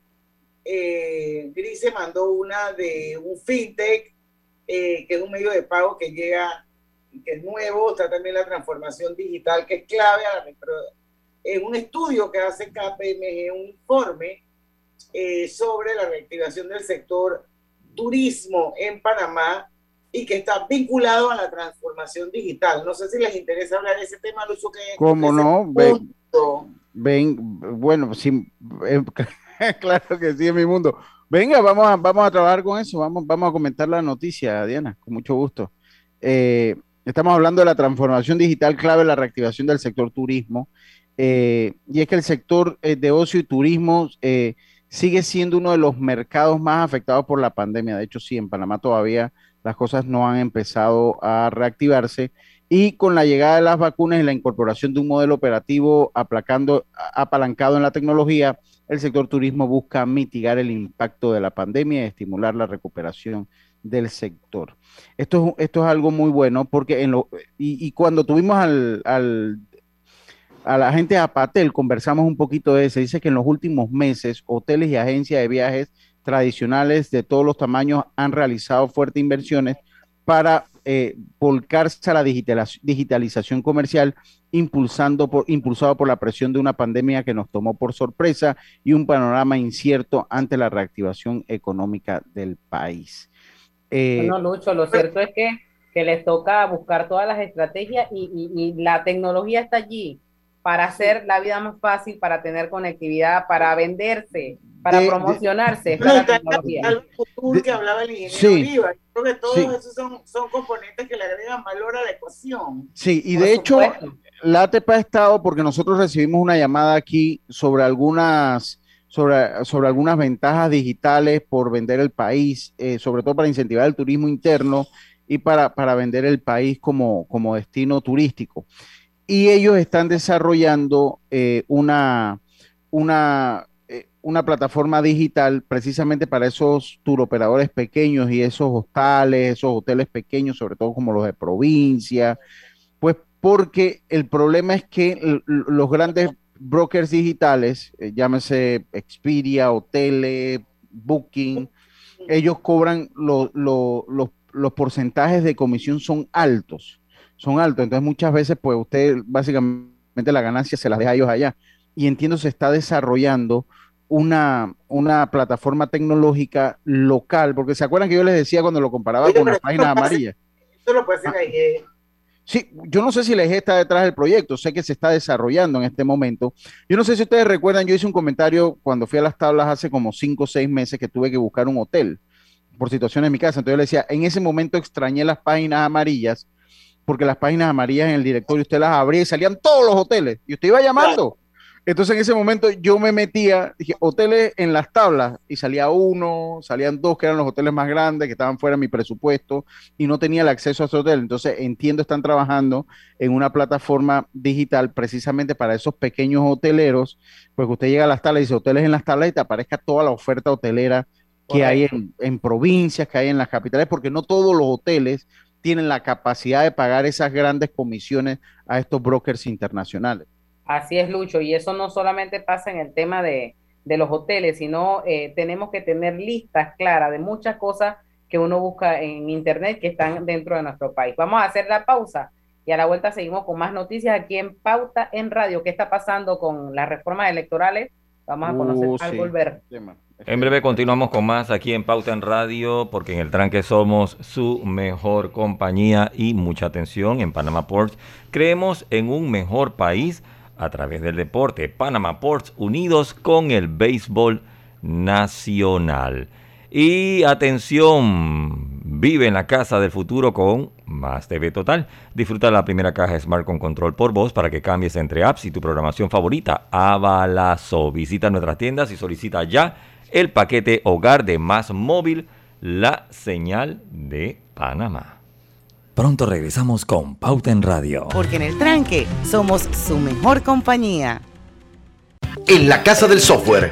Eh, Gris se mandó una de un fintech, eh, que es un medio de pago que llega, que es nuevo, está también la transformación digital, que es clave a la en un estudio que hace KPMG, un informe eh, sobre la reactivación del sector turismo en Panamá y que está vinculado a la transformación digital. No sé si les interesa hablar de ese tema, Lucho, que ¿Cómo no? Ven, ven, bueno, sí, eh, claro que sí, en mi mundo. Venga, vamos a, vamos a trabajar con eso, vamos, vamos a comentar la noticia, Diana, con mucho gusto. Eh, estamos hablando de la transformación digital clave, la reactivación del sector turismo, eh, y es que el sector eh, de ocio y turismo eh, sigue siendo uno de los mercados más afectados por la pandemia. De hecho, sí, en Panamá todavía las cosas no han empezado a reactivarse y con la llegada de las vacunas y la incorporación de un modelo operativo aplacando, apalancado en la tecnología, el sector turismo busca mitigar el impacto de la pandemia y estimular la recuperación del sector. Esto es, esto es algo muy bueno porque en lo, y, y cuando tuvimos al a la gente de Apatel conversamos un poquito de eso. Dice que en los últimos meses hoteles y agencias de viajes tradicionales de todos los tamaños han realizado fuertes inversiones para eh, volcarse a la digitalización comercial, impulsando por, impulsado por la presión de una pandemia que nos tomó por sorpresa y un panorama incierto ante la reactivación económica del país. Eh, no, Lucho, lo cierto es que, que, les toca buscar todas las estrategias y, y la tecnología está allí para hacer la vida más fácil, para tener conectividad, para venderse, para promocionarse. la tecnología. que hablaba el ingeniero sí, Creo que todos esos son, son, componentes que le agregan valor a la ecuación. Sí, y de hecho, la ATP ha estado porque nosotros recibimos una llamada aquí sobre algunas. Sobre, sobre algunas ventajas digitales por vender el país, eh, sobre todo para incentivar el turismo interno y para, para vender el país como, como destino turístico y ellos están desarrollando eh, una, una, eh, una, plataforma digital precisamente para esos turoperadores pequeños y esos hostales, esos hoteles pequeños, sobre todo como los de provincia, pues porque el problema es que los grandes brokers digitales, eh, llámese Expedia, Hoteles, Booking, ellos cobran los, los porcentajes de comisión son altos son altos. Entonces muchas veces pues usted básicamente la ganancia se las deja a ellos allá. Y entiendo se está desarrollando una, una plataforma tecnológica local, porque se acuerdan que yo les decía cuando lo comparaba con las páginas amarillas. Eso lo puede hacer ah. Sí, yo no sé si la IG está detrás del proyecto, sé que se está desarrollando en este momento. Yo no sé si ustedes recuerdan, yo hice un comentario cuando fui a las tablas hace como cinco o seis meses que tuve que buscar un hotel por situaciones en mi casa. Entonces yo le decía, en ese momento extrañé las páginas amarillas porque las páginas amarillas en el directorio usted las abría y salían todos los hoteles y usted iba llamando. Entonces en ese momento yo me metía, dije, hoteles en las tablas y salía uno, salían dos que eran los hoteles más grandes, que estaban fuera de mi presupuesto y no tenía el acceso a ese hotel. Entonces entiendo, están trabajando en una plataforma digital precisamente para esos pequeños hoteleros, pues usted llega a las tablas y dice hoteles en las tablas y te aparezca toda la oferta hotelera que hay en, en, provincias, que hay en las capitales, porque no todos los hoteles tienen la capacidad de pagar esas grandes comisiones a estos brokers internacionales. Así es, Lucho, y eso no solamente pasa en el tema de, los hoteles, sino eh, tenemos que tener listas claras de muchas cosas que uno busca en Internet que están dentro de nuestro país. Vamos a hacer la pausa y a la vuelta seguimos con más noticias aquí en Pauta en Radio. ¿Qué está pasando con las reformas electorales? Vamos a conocer uh, al volver. En breve continuamos con más aquí en Pauta en Radio, porque en el tranque somos su mejor compañía y mucha atención en Panama Ports. Creemos en un mejor país a través del deporte. Panama Ports unidos con el béisbol nacional. Y atención, vive en la casa del futuro con Más TV Total. Disfruta la primera caja Smart con control por voz para que cambies entre apps y tu programación favorita a. Visita nuestras tiendas y solicita ya el paquete hogar de Más Móvil, la señal de Panamá. Pronto regresamos con Pauta en Radio. Porque en el tranque somos su mejor compañía. En la Casa del Software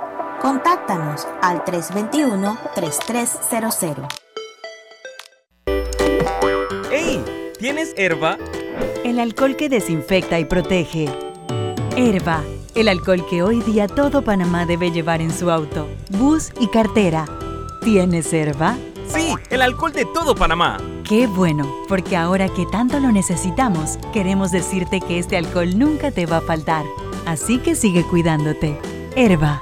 Contáctanos al 321-3300. ¡Ey! ¿Tienes herba? El alcohol que desinfecta y protege. Herba, el alcohol que hoy día todo Panamá debe llevar en su auto, bus y cartera. ¿Tienes herba? Sí, el alcohol de todo Panamá. Qué bueno, porque ahora que tanto lo necesitamos, queremos decirte que este alcohol nunca te va a faltar. Así que sigue cuidándote. Herba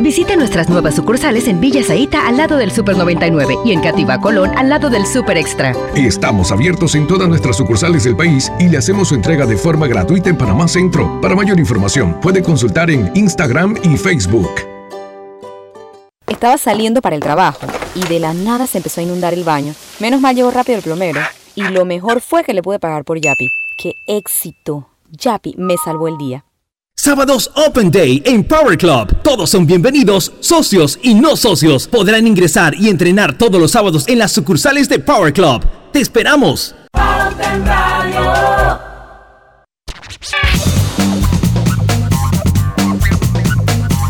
Visite nuestras nuevas sucursales en Villa Zaita al lado del Super 99 y en Cativa Colón al lado del Super Extra. Estamos abiertos en todas nuestras sucursales del país y le hacemos su entrega de forma gratuita en Panamá Centro. Para mayor información, puede consultar en Instagram y Facebook. Estaba saliendo para el trabajo y de la nada se empezó a inundar el baño. Menos mal llegó rápido el plomero y lo mejor fue que le pude pagar por Yapi. ¡Qué éxito! Yapi me salvó el día. Sábados Open Day en Power Club. Todos son bienvenidos, socios y no socios. Podrán ingresar y entrenar todos los sábados en las sucursales de Power Club. ¡Te esperamos!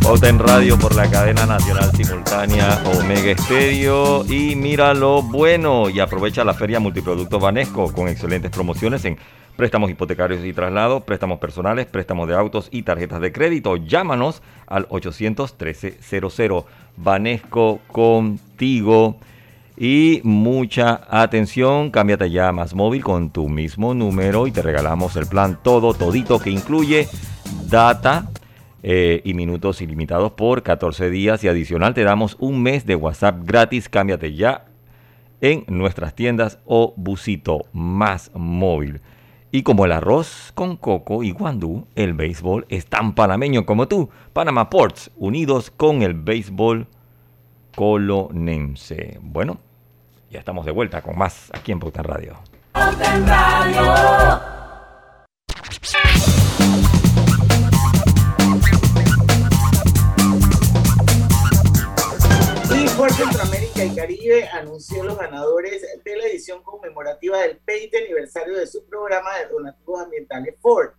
Pauta en Radio por la cadena nacional simultánea Omega Estéreo. Y mira lo bueno y aprovecha la feria Multiproductos Banesco con excelentes promociones en préstamos hipotecarios y traslados, préstamos personales, préstamos de autos y tarjetas de crédito. Llámanos al 813-00. Banesco contigo. Y mucha atención, cámbiate ya a más móvil con tu mismo número y te regalamos el plan todo, todito que incluye data eh, y minutos ilimitados por 14 días y adicional te damos un mes de WhatsApp gratis. Cámbiate ya en nuestras tiendas o busito más móvil. Y como el arroz con coco y guandú, el béisbol es tan panameño como tú. Panama Ports, unidos con el béisbol colonense. Bueno, ya estamos de vuelta con más aquí en Pauta Radio. Y por Centroamérica y Caribe anunció los ganadores de la edición conmemorativa del 20 aniversario de su programa de donativos ambientales Ford.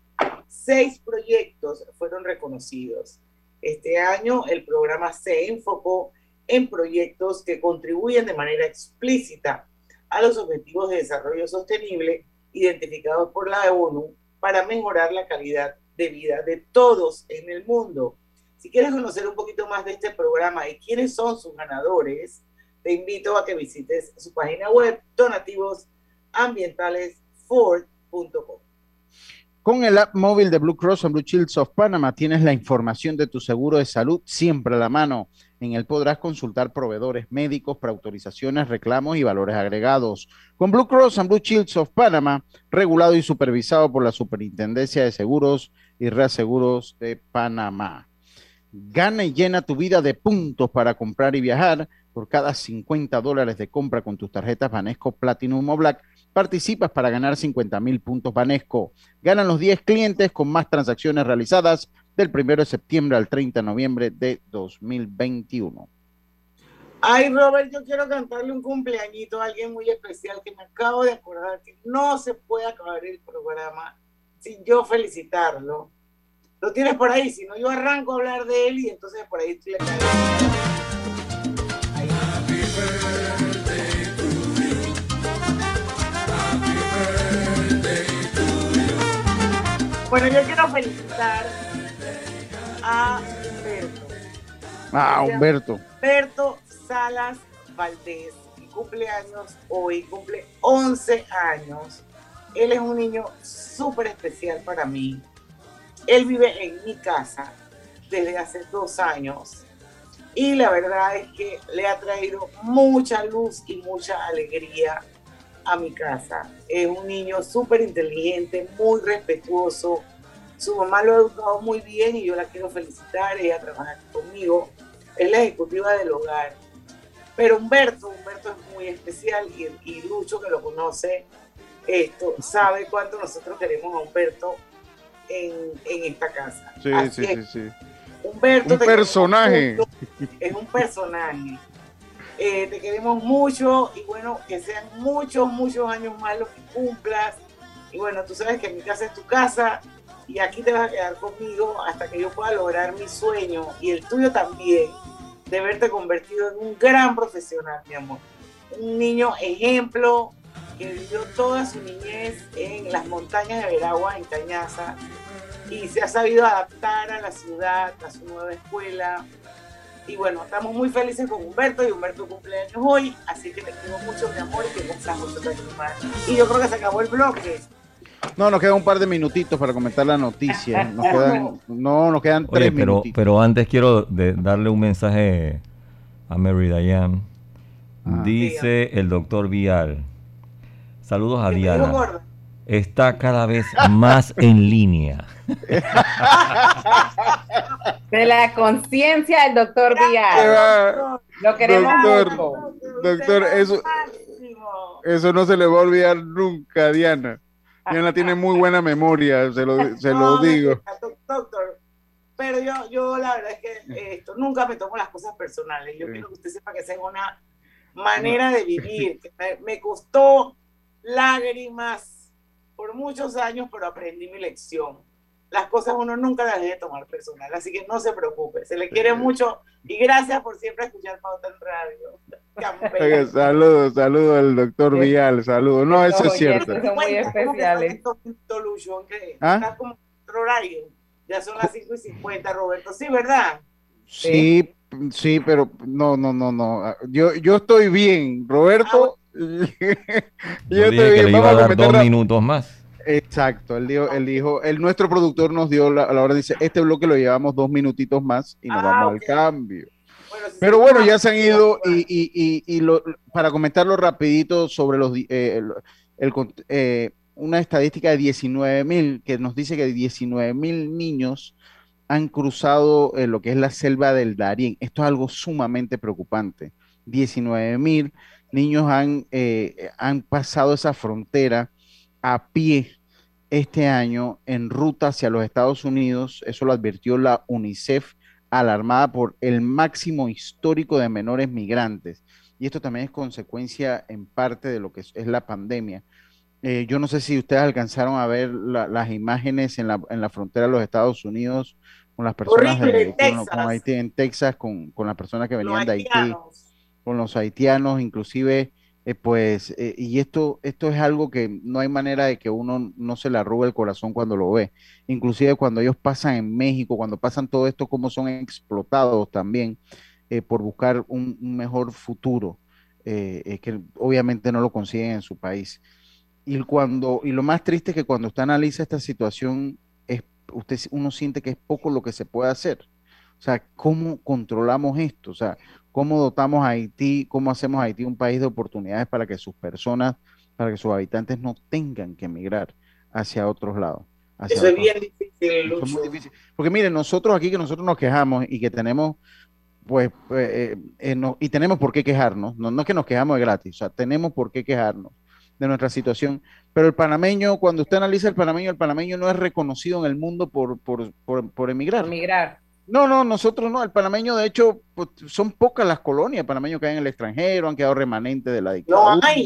Seis proyectos fueron reconocidos. Este año el programa se enfocó en proyectos que contribuyen de manera explícita a los objetivos de desarrollo sostenible identificados por la ONU para mejorar la calidad de vida de todos en el mundo. Si quieres conocer un poquito más de este programa y quiénes son sus ganadores, te invito a que visites su página web donativosambientalesford.com. Con el app móvil de Blue Cross and Blue Shields of Panama tienes la información de tu seguro de salud siempre a la mano. En él podrás consultar proveedores médicos, preautorizaciones, reclamos y valores agregados. Con Blue Cross and Blue Shields of Panama, regulado y supervisado por la Superintendencia de Seguros y Reaseguros de Panamá. Gana y llena tu vida de puntos para comprar y viajar. Por cada 50 dólares de compra con tus tarjetas Banesco Platinum o Black, participas para ganar 50 mil puntos Banesco. Ganan los 10 clientes con más transacciones realizadas del 1 de septiembre al 30 de noviembre de 2021. Ay, Robert, yo quiero cantarle un cumpleañito a alguien muy especial que me acabo de acordar que no se puede acabar el programa sin yo felicitarlo. Lo tienes por ahí, si no yo arranco a hablar de él y entonces por ahí estoy le caigo. Bueno, yo quiero felicitar a Humberto. Ah, Humberto. Humberto Salas Valdés, que cumple años hoy, cumple 11 años. Él es un niño súper especial para mí. Él vive en mi casa desde hace dos años y la verdad es que le ha traído mucha luz y mucha alegría a mi casa. Es un niño súper inteligente, muy respetuoso. Su mamá lo ha educado muy bien y yo la quiero felicitar. Ella trabaja conmigo. Es la ejecutiva del hogar. Pero Humberto, Humberto es muy especial y, y Lucho, que lo conoce, esto, sabe cuánto nosotros queremos a Humberto en, en esta casa. Sí, Así sí, es. sí, sí. Humberto Un te personaje. mucho, es un personaje. Eh, te queremos mucho y bueno, que sean muchos, muchos años más los que cumplas. Y bueno, tú sabes que mi casa es tu casa y aquí te vas a quedar conmigo hasta que yo pueda lograr mi sueño y el tuyo también, de verte convertido en un gran profesional, mi amor. Un niño ejemplo que vivió toda su niñez en las montañas de Veragua, en Cañaza, y se ha sabido adaptar a la ciudad, a su nueva escuela. Y bueno, estamos muy felices con Humberto y Humberto cumpleaños hoy, así que te quiero mucho, mi amor, y que años más. Y yo creo que se acabó el bloque. No, nos quedan un par de minutitos para comentar la noticia. Nos quedan, no, nos quedan tres pero, minutitos. pero antes quiero de- darle un mensaje a Mary Diane. Ah. Dice el doctor Vial. Saludos a ¿Qué te dijo, Diana. Está cada vez más en línea. De la conciencia del doctor Díaz. Lo queremos Doctor, mucho. doctor, eso, eso no se le va a olvidar nunca, a Diana. Diana tiene muy buena memoria, se lo, se lo digo. Doctor, pero yo, yo la verdad es que eh, esto, nunca me tomo las cosas personales. Yo quiero que usted sepa que esa es una manera de vivir. me costó lágrimas por muchos años, pero aprendí mi lección. Las cosas uno nunca las debe tomar personal, así que no se preocupe. Se le quiere mucho y gracias por siempre escuchar Pauta en Radio. Saludos, saludos al doctor Vial, saludos. No, eso es cierto. Son muy especiales. ¿Ah? está como otro horario. Ya son las 5 y 50, Roberto. Sí, ¿verdad? Sí, sí, pero no, no, no, no. Yo, yo estoy bien, Roberto. yo, dije que le iba a dar dos la- minutos más. Exacto, él dijo, él dijo, el nuestro productor nos dio la, a la hora dice, este bloque lo llevamos dos minutitos más y nos Ah, vamos al cambio. Bueno, si Pero se- bueno, ya se han ido y, y, y, y lo- para comentarlo rapidito sobre los eh, el, el con- eh, una estadística de 19 mil que nos dice que 19 mil niños han cruzado eh, lo que es la selva del Darién. Esto es algo sumamente preocupante. 19 mil niños han, eh, han pasado esa frontera a pie este año en ruta hacia los Estados Unidos. Eso lo advirtió la UNICEF, alarmada por el máximo histórico de menores migrantes. Y esto también es consecuencia en parte de lo que es, es la pandemia. Eh, yo no sé si ustedes alcanzaron a ver la- las imágenes en la, en la frontera de los Estados Unidos con las personas de, con, Haití, en Texas, con, con las personas que venían de Haití. Con los haitianos, inclusive, eh, pues, eh, y esto, esto es algo que no hay manera de que uno no se le arrugue el corazón cuando lo ve. Inclusive cuando ellos pasan en México, cuando pasan todo esto, cómo son explotados también eh, por buscar un, mejor futuro, eh, que obviamente no lo consiguen en su país. Y cuando, y lo más triste es que cuando usted analiza esta situación, es, usted, uno siente que es poco lo que se puede hacer. O sea, ¿cómo controlamos esto? O sea, ¿cómo dotamos a Haití, cómo hacemos a Haití un país de oportunidades para que sus personas, para que sus habitantes no tengan que emigrar hacia otros lados? hacia Eso es otros- bien difícil, Eso es muy Lucho. difícil. Porque miren, nosotros aquí que nosotros nos quejamos y que tenemos, pues, eh, eh, no- y tenemos por qué quejarnos, no, no es que nos quejamos de gratis, o sea, tenemos por qué quejarnos de nuestra situación, pero el panameño, cuando usted analiza el panameño, el panameño no es reconocido en el mundo por, por, por, por emigrar. Migrar. No, no, nosotros no. El panameño, de hecho, pues, son pocas las colonias panameños que hay en el extranjero, han quedado remanentes de la dictadura. hay.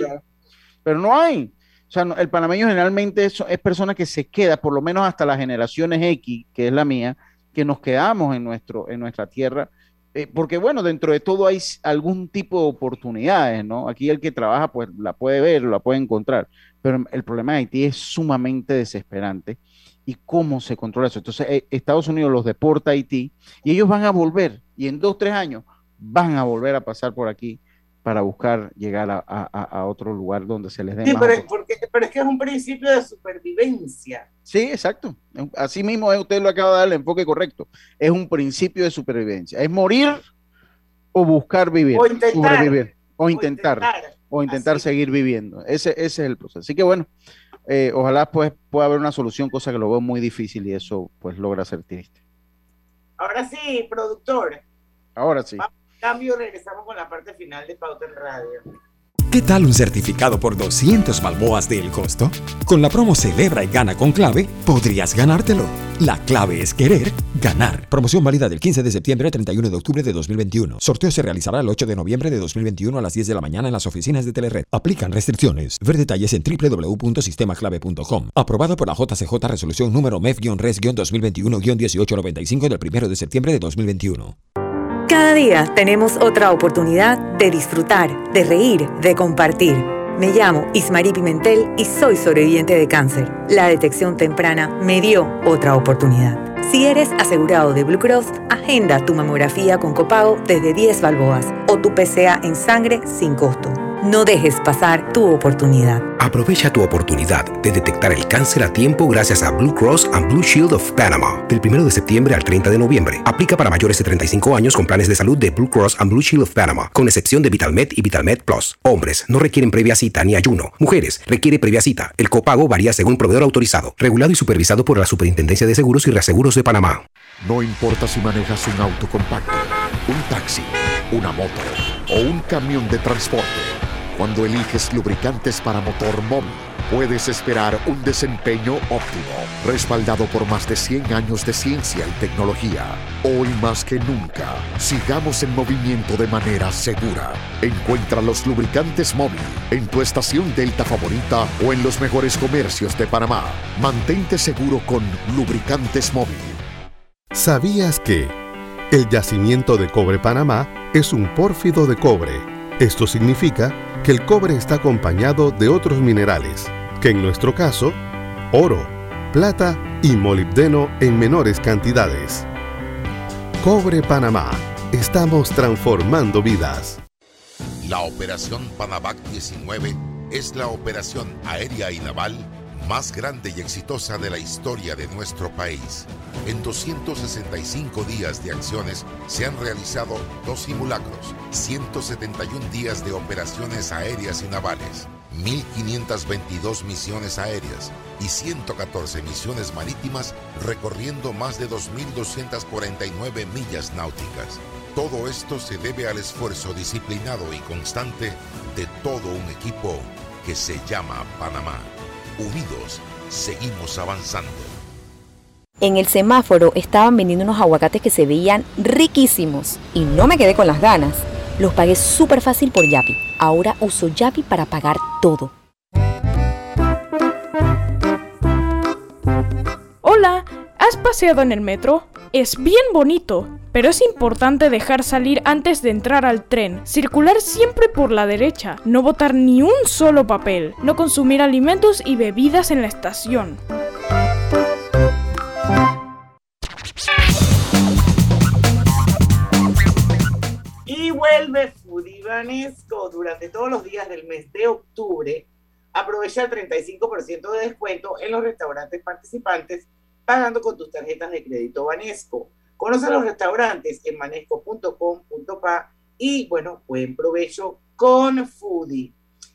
Pero no hay. O sea, no- el panameño generalmente es, es persona que se queda, por lo menos hasta las generaciones X, que es la mía, que nos quedamos en, nuestro, en nuestra tierra. eh, porque, bueno, dentro de todo hay algún tipo de oportunidades, ¿no? Aquí el que trabaja, pues la puede ver, la puede encontrar. Pero el problema de Haití es sumamente desesperante y cómo se controla eso. Entonces, eh, Estados Unidos los deporta a Haití y ellos van a volver y en dos, tres años van a volver a pasar por aquí para buscar llegar a, a- a- otro lugar donde se les dé Sí, más pero, porque, pero es que es un principio de supervivencia. Sí, exacto. Así mismo es, usted lo acaba de dar el enfoque correcto. Es un principio de supervivencia. Es morir o buscar vivir, O intentar. sobrevivir, o intentar, intentar. o intentar seguir viviendo. Ese, ese es el proceso. Así que bueno, eh, ojalá pues pueda haber una solución, cosa que lo veo muy difícil y eso pues logra ser triste. Ahora sí, productor. Ahora sí. Cambio, regresamos con la parte final de Pauta en Radio. ¿Qué tal un certificado por 200 balboas del costo? Con la promo Celebra y Gana con Clave, podrías ganártelo. La clave es querer ganar. Promoción válida del 15 de septiembre al 31 de octubre de 2021. Sorteo se realizará el 8 de noviembre de 2021 a las 10 de la mañana en las oficinas de Telered. Aplican restricciones. Ver detalles en www.sistemaclave.com. Aprobado por la JCJ Resolución número MEF-RES-2021-1895 del 1 de septiembre de 2021. Cada día tenemos otra oportunidad de disfrutar, de reír, de compartir. Me llamo Ismarí Pimentel y soy sobreviviente de cáncer. La detección temprana me dio otra oportunidad. Si eres asegurado de Blue Cross, agenda tu mamografía con copago desde 10 balboas o tu PCA en sangre sin costo. No dejes pasar tu oportunidad. Aprovecha tu oportunidad de detectar el cáncer a tiempo gracias a Blue Cross and Blue Shield of Panama. Del 1 de septiembre al 30 de noviembre. Aplica para mayores de 35 años con planes de salud de Blue Cross and Blue Shield of Panama, con excepción de VitalMed y VitalMed Plus. Hombres no requieren previa cita ni ayuno. Mujeres requiere previa cita. El copago varía según proveedor autorizado, regulado y supervisado por la Superintendencia de Seguros y Reaseguros de Panamá. No importa si manejas un auto compacto, un taxi, una moto o un camión de transporte. Cuando eliges lubricantes para motor móvil, puedes esperar un desempeño óptimo, respaldado por más de 100 años de ciencia y tecnología. Hoy más que nunca, sigamos en movimiento de manera segura. Encuentra los lubricantes móvil en tu estación Delta favorita o en los mejores comercios de Panamá. Mantente seguro con lubricantes móvil. ¿Sabías que el yacimiento de cobre Panamá es un pórfido de cobre? Esto significa que el cobre está acompañado de otros minerales, que en nuestro caso, oro, plata y molibdeno en menores cantidades. Cobre Panamá. Estamos transformando vidas. La operación Panavac 19 es la operación aérea y naval más grande y exitosa de la historia de nuestro país. En 265 días de acciones se han realizado dos simulacros, 171 días de operaciones aéreas y navales, 1.522 misiones aéreas y 114 misiones marítimas recorriendo más de 2.249 millas náuticas. Todo esto se debe al esfuerzo disciplinado y constante de todo un equipo que se llama Panamá. Unidos, seguimos avanzando. En el semáforo estaban vendiendo unos aguacates que se veían riquísimos y no me quedé con las ganas. Los pagué súper fácil por Yapi. Ahora uso Yapi para pagar todo. Hola, ¿has paseado en el metro? Es bien bonito, pero es importante dejar salir antes de entrar al tren, circular siempre por la derecha, no botar ni un solo papel, no consumir alimentos y bebidas en la estación. Y vuelve Foodie Vanesco durante todos los días del mes de octubre. Aprovecha el 35% de descuento en los restaurantes participantes pagando con tus tarjetas de crédito Banesco. Conoce los restaurantes en manesco.com.pa y bueno, buen provecho con Foodie.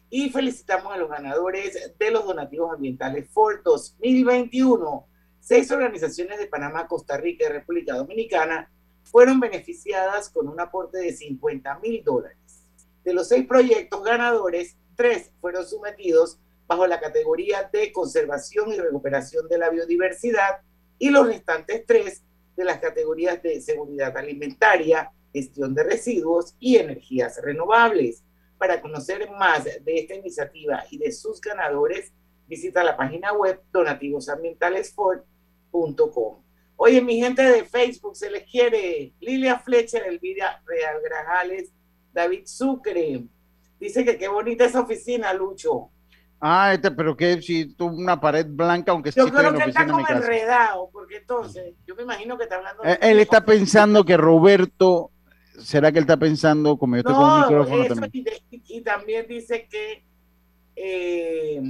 Y felicitamos a los ganadores de los donativos ambientales Ford 2021. Seis organizaciones de Panamá, Costa Rica y República Dominicana fueron beneficiadas con un aporte de 50 mil dólares. De los seis proyectos ganadores, tres fueron sometidos bajo la categoría de conservación y recuperación de la biodiversidad y los restantes tres de las categorías de seguridad alimentaria, gestión de residuos y energías renovables. Para conocer más de esta iniciativa y de sus ganadores, visita la página web donativosambientalesford.com. Oye, mi gente de Facebook, se les quiere. Lilia Fletcher, Elvira Real Grajales, David Sucre. Dice que qué bonita esa oficina, Lucho. Ah, este, pero que si tú una pared blanca, aunque Yo sí creo que está de como enredado, porque entonces, yo me imagino que está hablando Eh, Él está pensando que Roberto, ¿será que él está pensando, como yo con un No, micrófono eso, también? y, de- y también dice que, eh,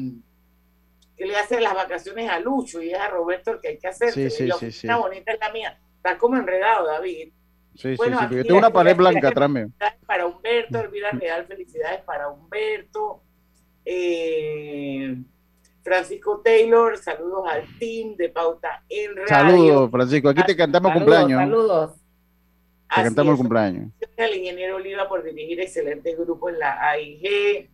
que le hace las vacaciones a Lucho y es a Roberto el que hay que hacer. Sí, sí, sí, sí. bonita es la mía. Está como enredado, David. Sí, Bueno, sí, sí, porque tengo una pared blanca. Felicidades para Humberto, Elvira Real, felicidades para Humberto. Eh, Francisco Taylor, saludos al team de Pauta en Radio. Saludos, Francisco. Aquí te cantamos Saludos, cumpleaños. saludos. Te Así cantamos el es. cumpleaños. al ingeniero Oliva por dirigir excelente grupo en la AIG.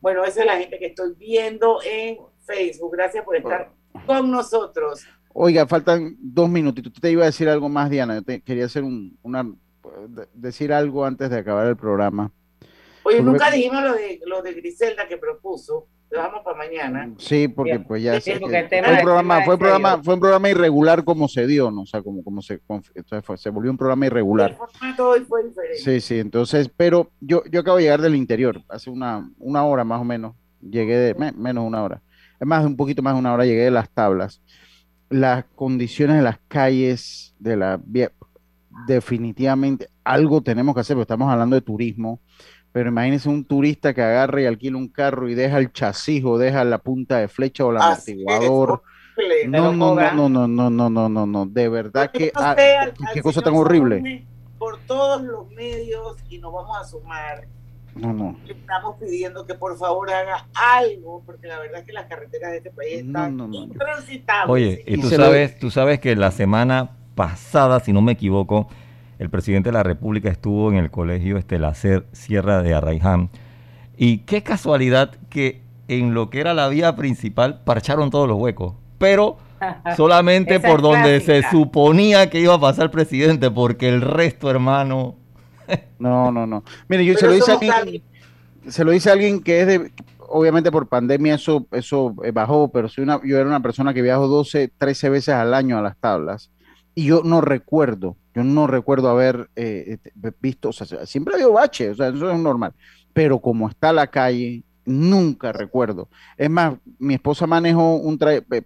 Bueno, esa es la gente que estoy viendo en Facebook. Gracias por estar con nosotros. Oiga, faltan dos minutitos. Tú te iba a decir algo más, Diana. Yo te- quería hacer un, una, de- decir algo antes de acabar el programa. Oye, Porque- nunca dijimos lo de, lo de Griselda que propuso. Lo dejamos para mañana. Sí, porque Bien. pues ya Sí, sé que el tema- fue un programa, fue un programa, fue un programa irregular como se dio, ¿no? O sea, como, como se, fue- se volvió un programa irregular. El formato hoy fue diferente. Sí, sí, entonces, pero yo, yo acabo de llegar del interior, hace una, una hora más o menos, llegué de, me- menos una hora, es más, un poquito más de una hora, llegué de las tablas. Las condiciones de las calles, de la vía, definitivamente algo tenemos que hacer, porque estamos hablando de turismo, pero imagínense un turista que agarre y alquila un carro y deja el chasis o deja la punta de flecha o el amortiguador. No, no, no, no, no, no, no, no, no, no, de verdad que, No ah, qué al cosa tan horrible. Por todos los medios y nos vamos a sumar. No, no. Estamos pidiendo que por favor haga algo, porque la verdad es que las carreteras de este país están no, no, intransitables. Oye, y tú sabes, tú sabes que la semana pasada, si no me equivoco, el presidente de la República estuvo en el colegio Estelacer Sierra de Arraiján. Y qué casualidad que en lo que era la vía principal parcharon todos los huecos. Pero solamente por donde se suponía que iba a pasar el presidente, porque el resto, hermano. No, no, no. Mire, yo se lo hice a alguien, se lo dice a alguien que es de, obviamente por pandemia eso, eso eh, bajó, pero soy una, yo era una persona que viajo 12, 13 veces al año a las tablas y yo no recuerdo, yo no recuerdo haber eh, este, visto, o sea, siempre ha habido baches, o sea, eso es normal, pero como está la calle, nunca recuerdo. Es más, mi esposa manejó un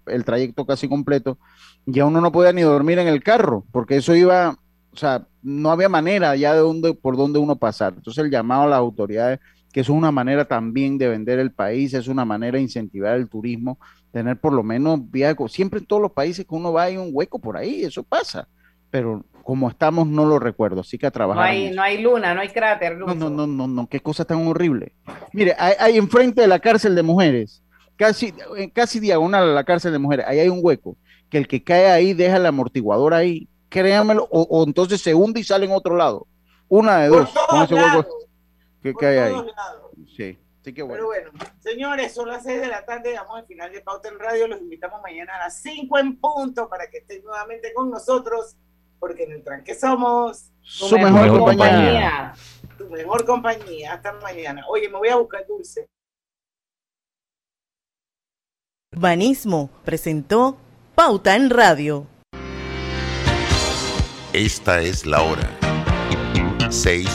el trayecto casi completo, ya uno no podía ni dormir en el carro, porque eso iba, o sea, no había manera ya de dónde, por dónde uno pasar. Entonces el llamado a las autoridades, que es una manera también de vender el país, es una manera de incentivar el turismo, tener por lo menos vía, siempre en todos los países que uno va hay un hueco por ahí, eso pasa, pero como estamos no lo recuerdo, así que a No trabajar. en hay, no hay luna, no hay cráter. No, no, no, no, no, qué cosa tan horrible. Mire, hay, hay enfrente de la cárcel de mujeres, casi, eh, casi diagonal a la cárcel de mujeres, ahí hay un hueco, que el que cae ahí deja el amortiguador ahí, créanmelo, o, o entonces se hunde y sale en otro lado. Una de dos, con ese hueco que cae ahí. lados. Sí, sí que Pero bueno. bueno, señores, son las 6 de la tarde, llegamos al final de Pauta en Radio. Los invitamos mañana a las 5 en punto para que estén nuevamente con nosotros, porque en el tranque somos Su mejor compañía. Tu mejor compañía. Hasta mañana. Oye, me voy a buscar dulce. Banismo presentó Pauta en Radio. Esta es la hora. 6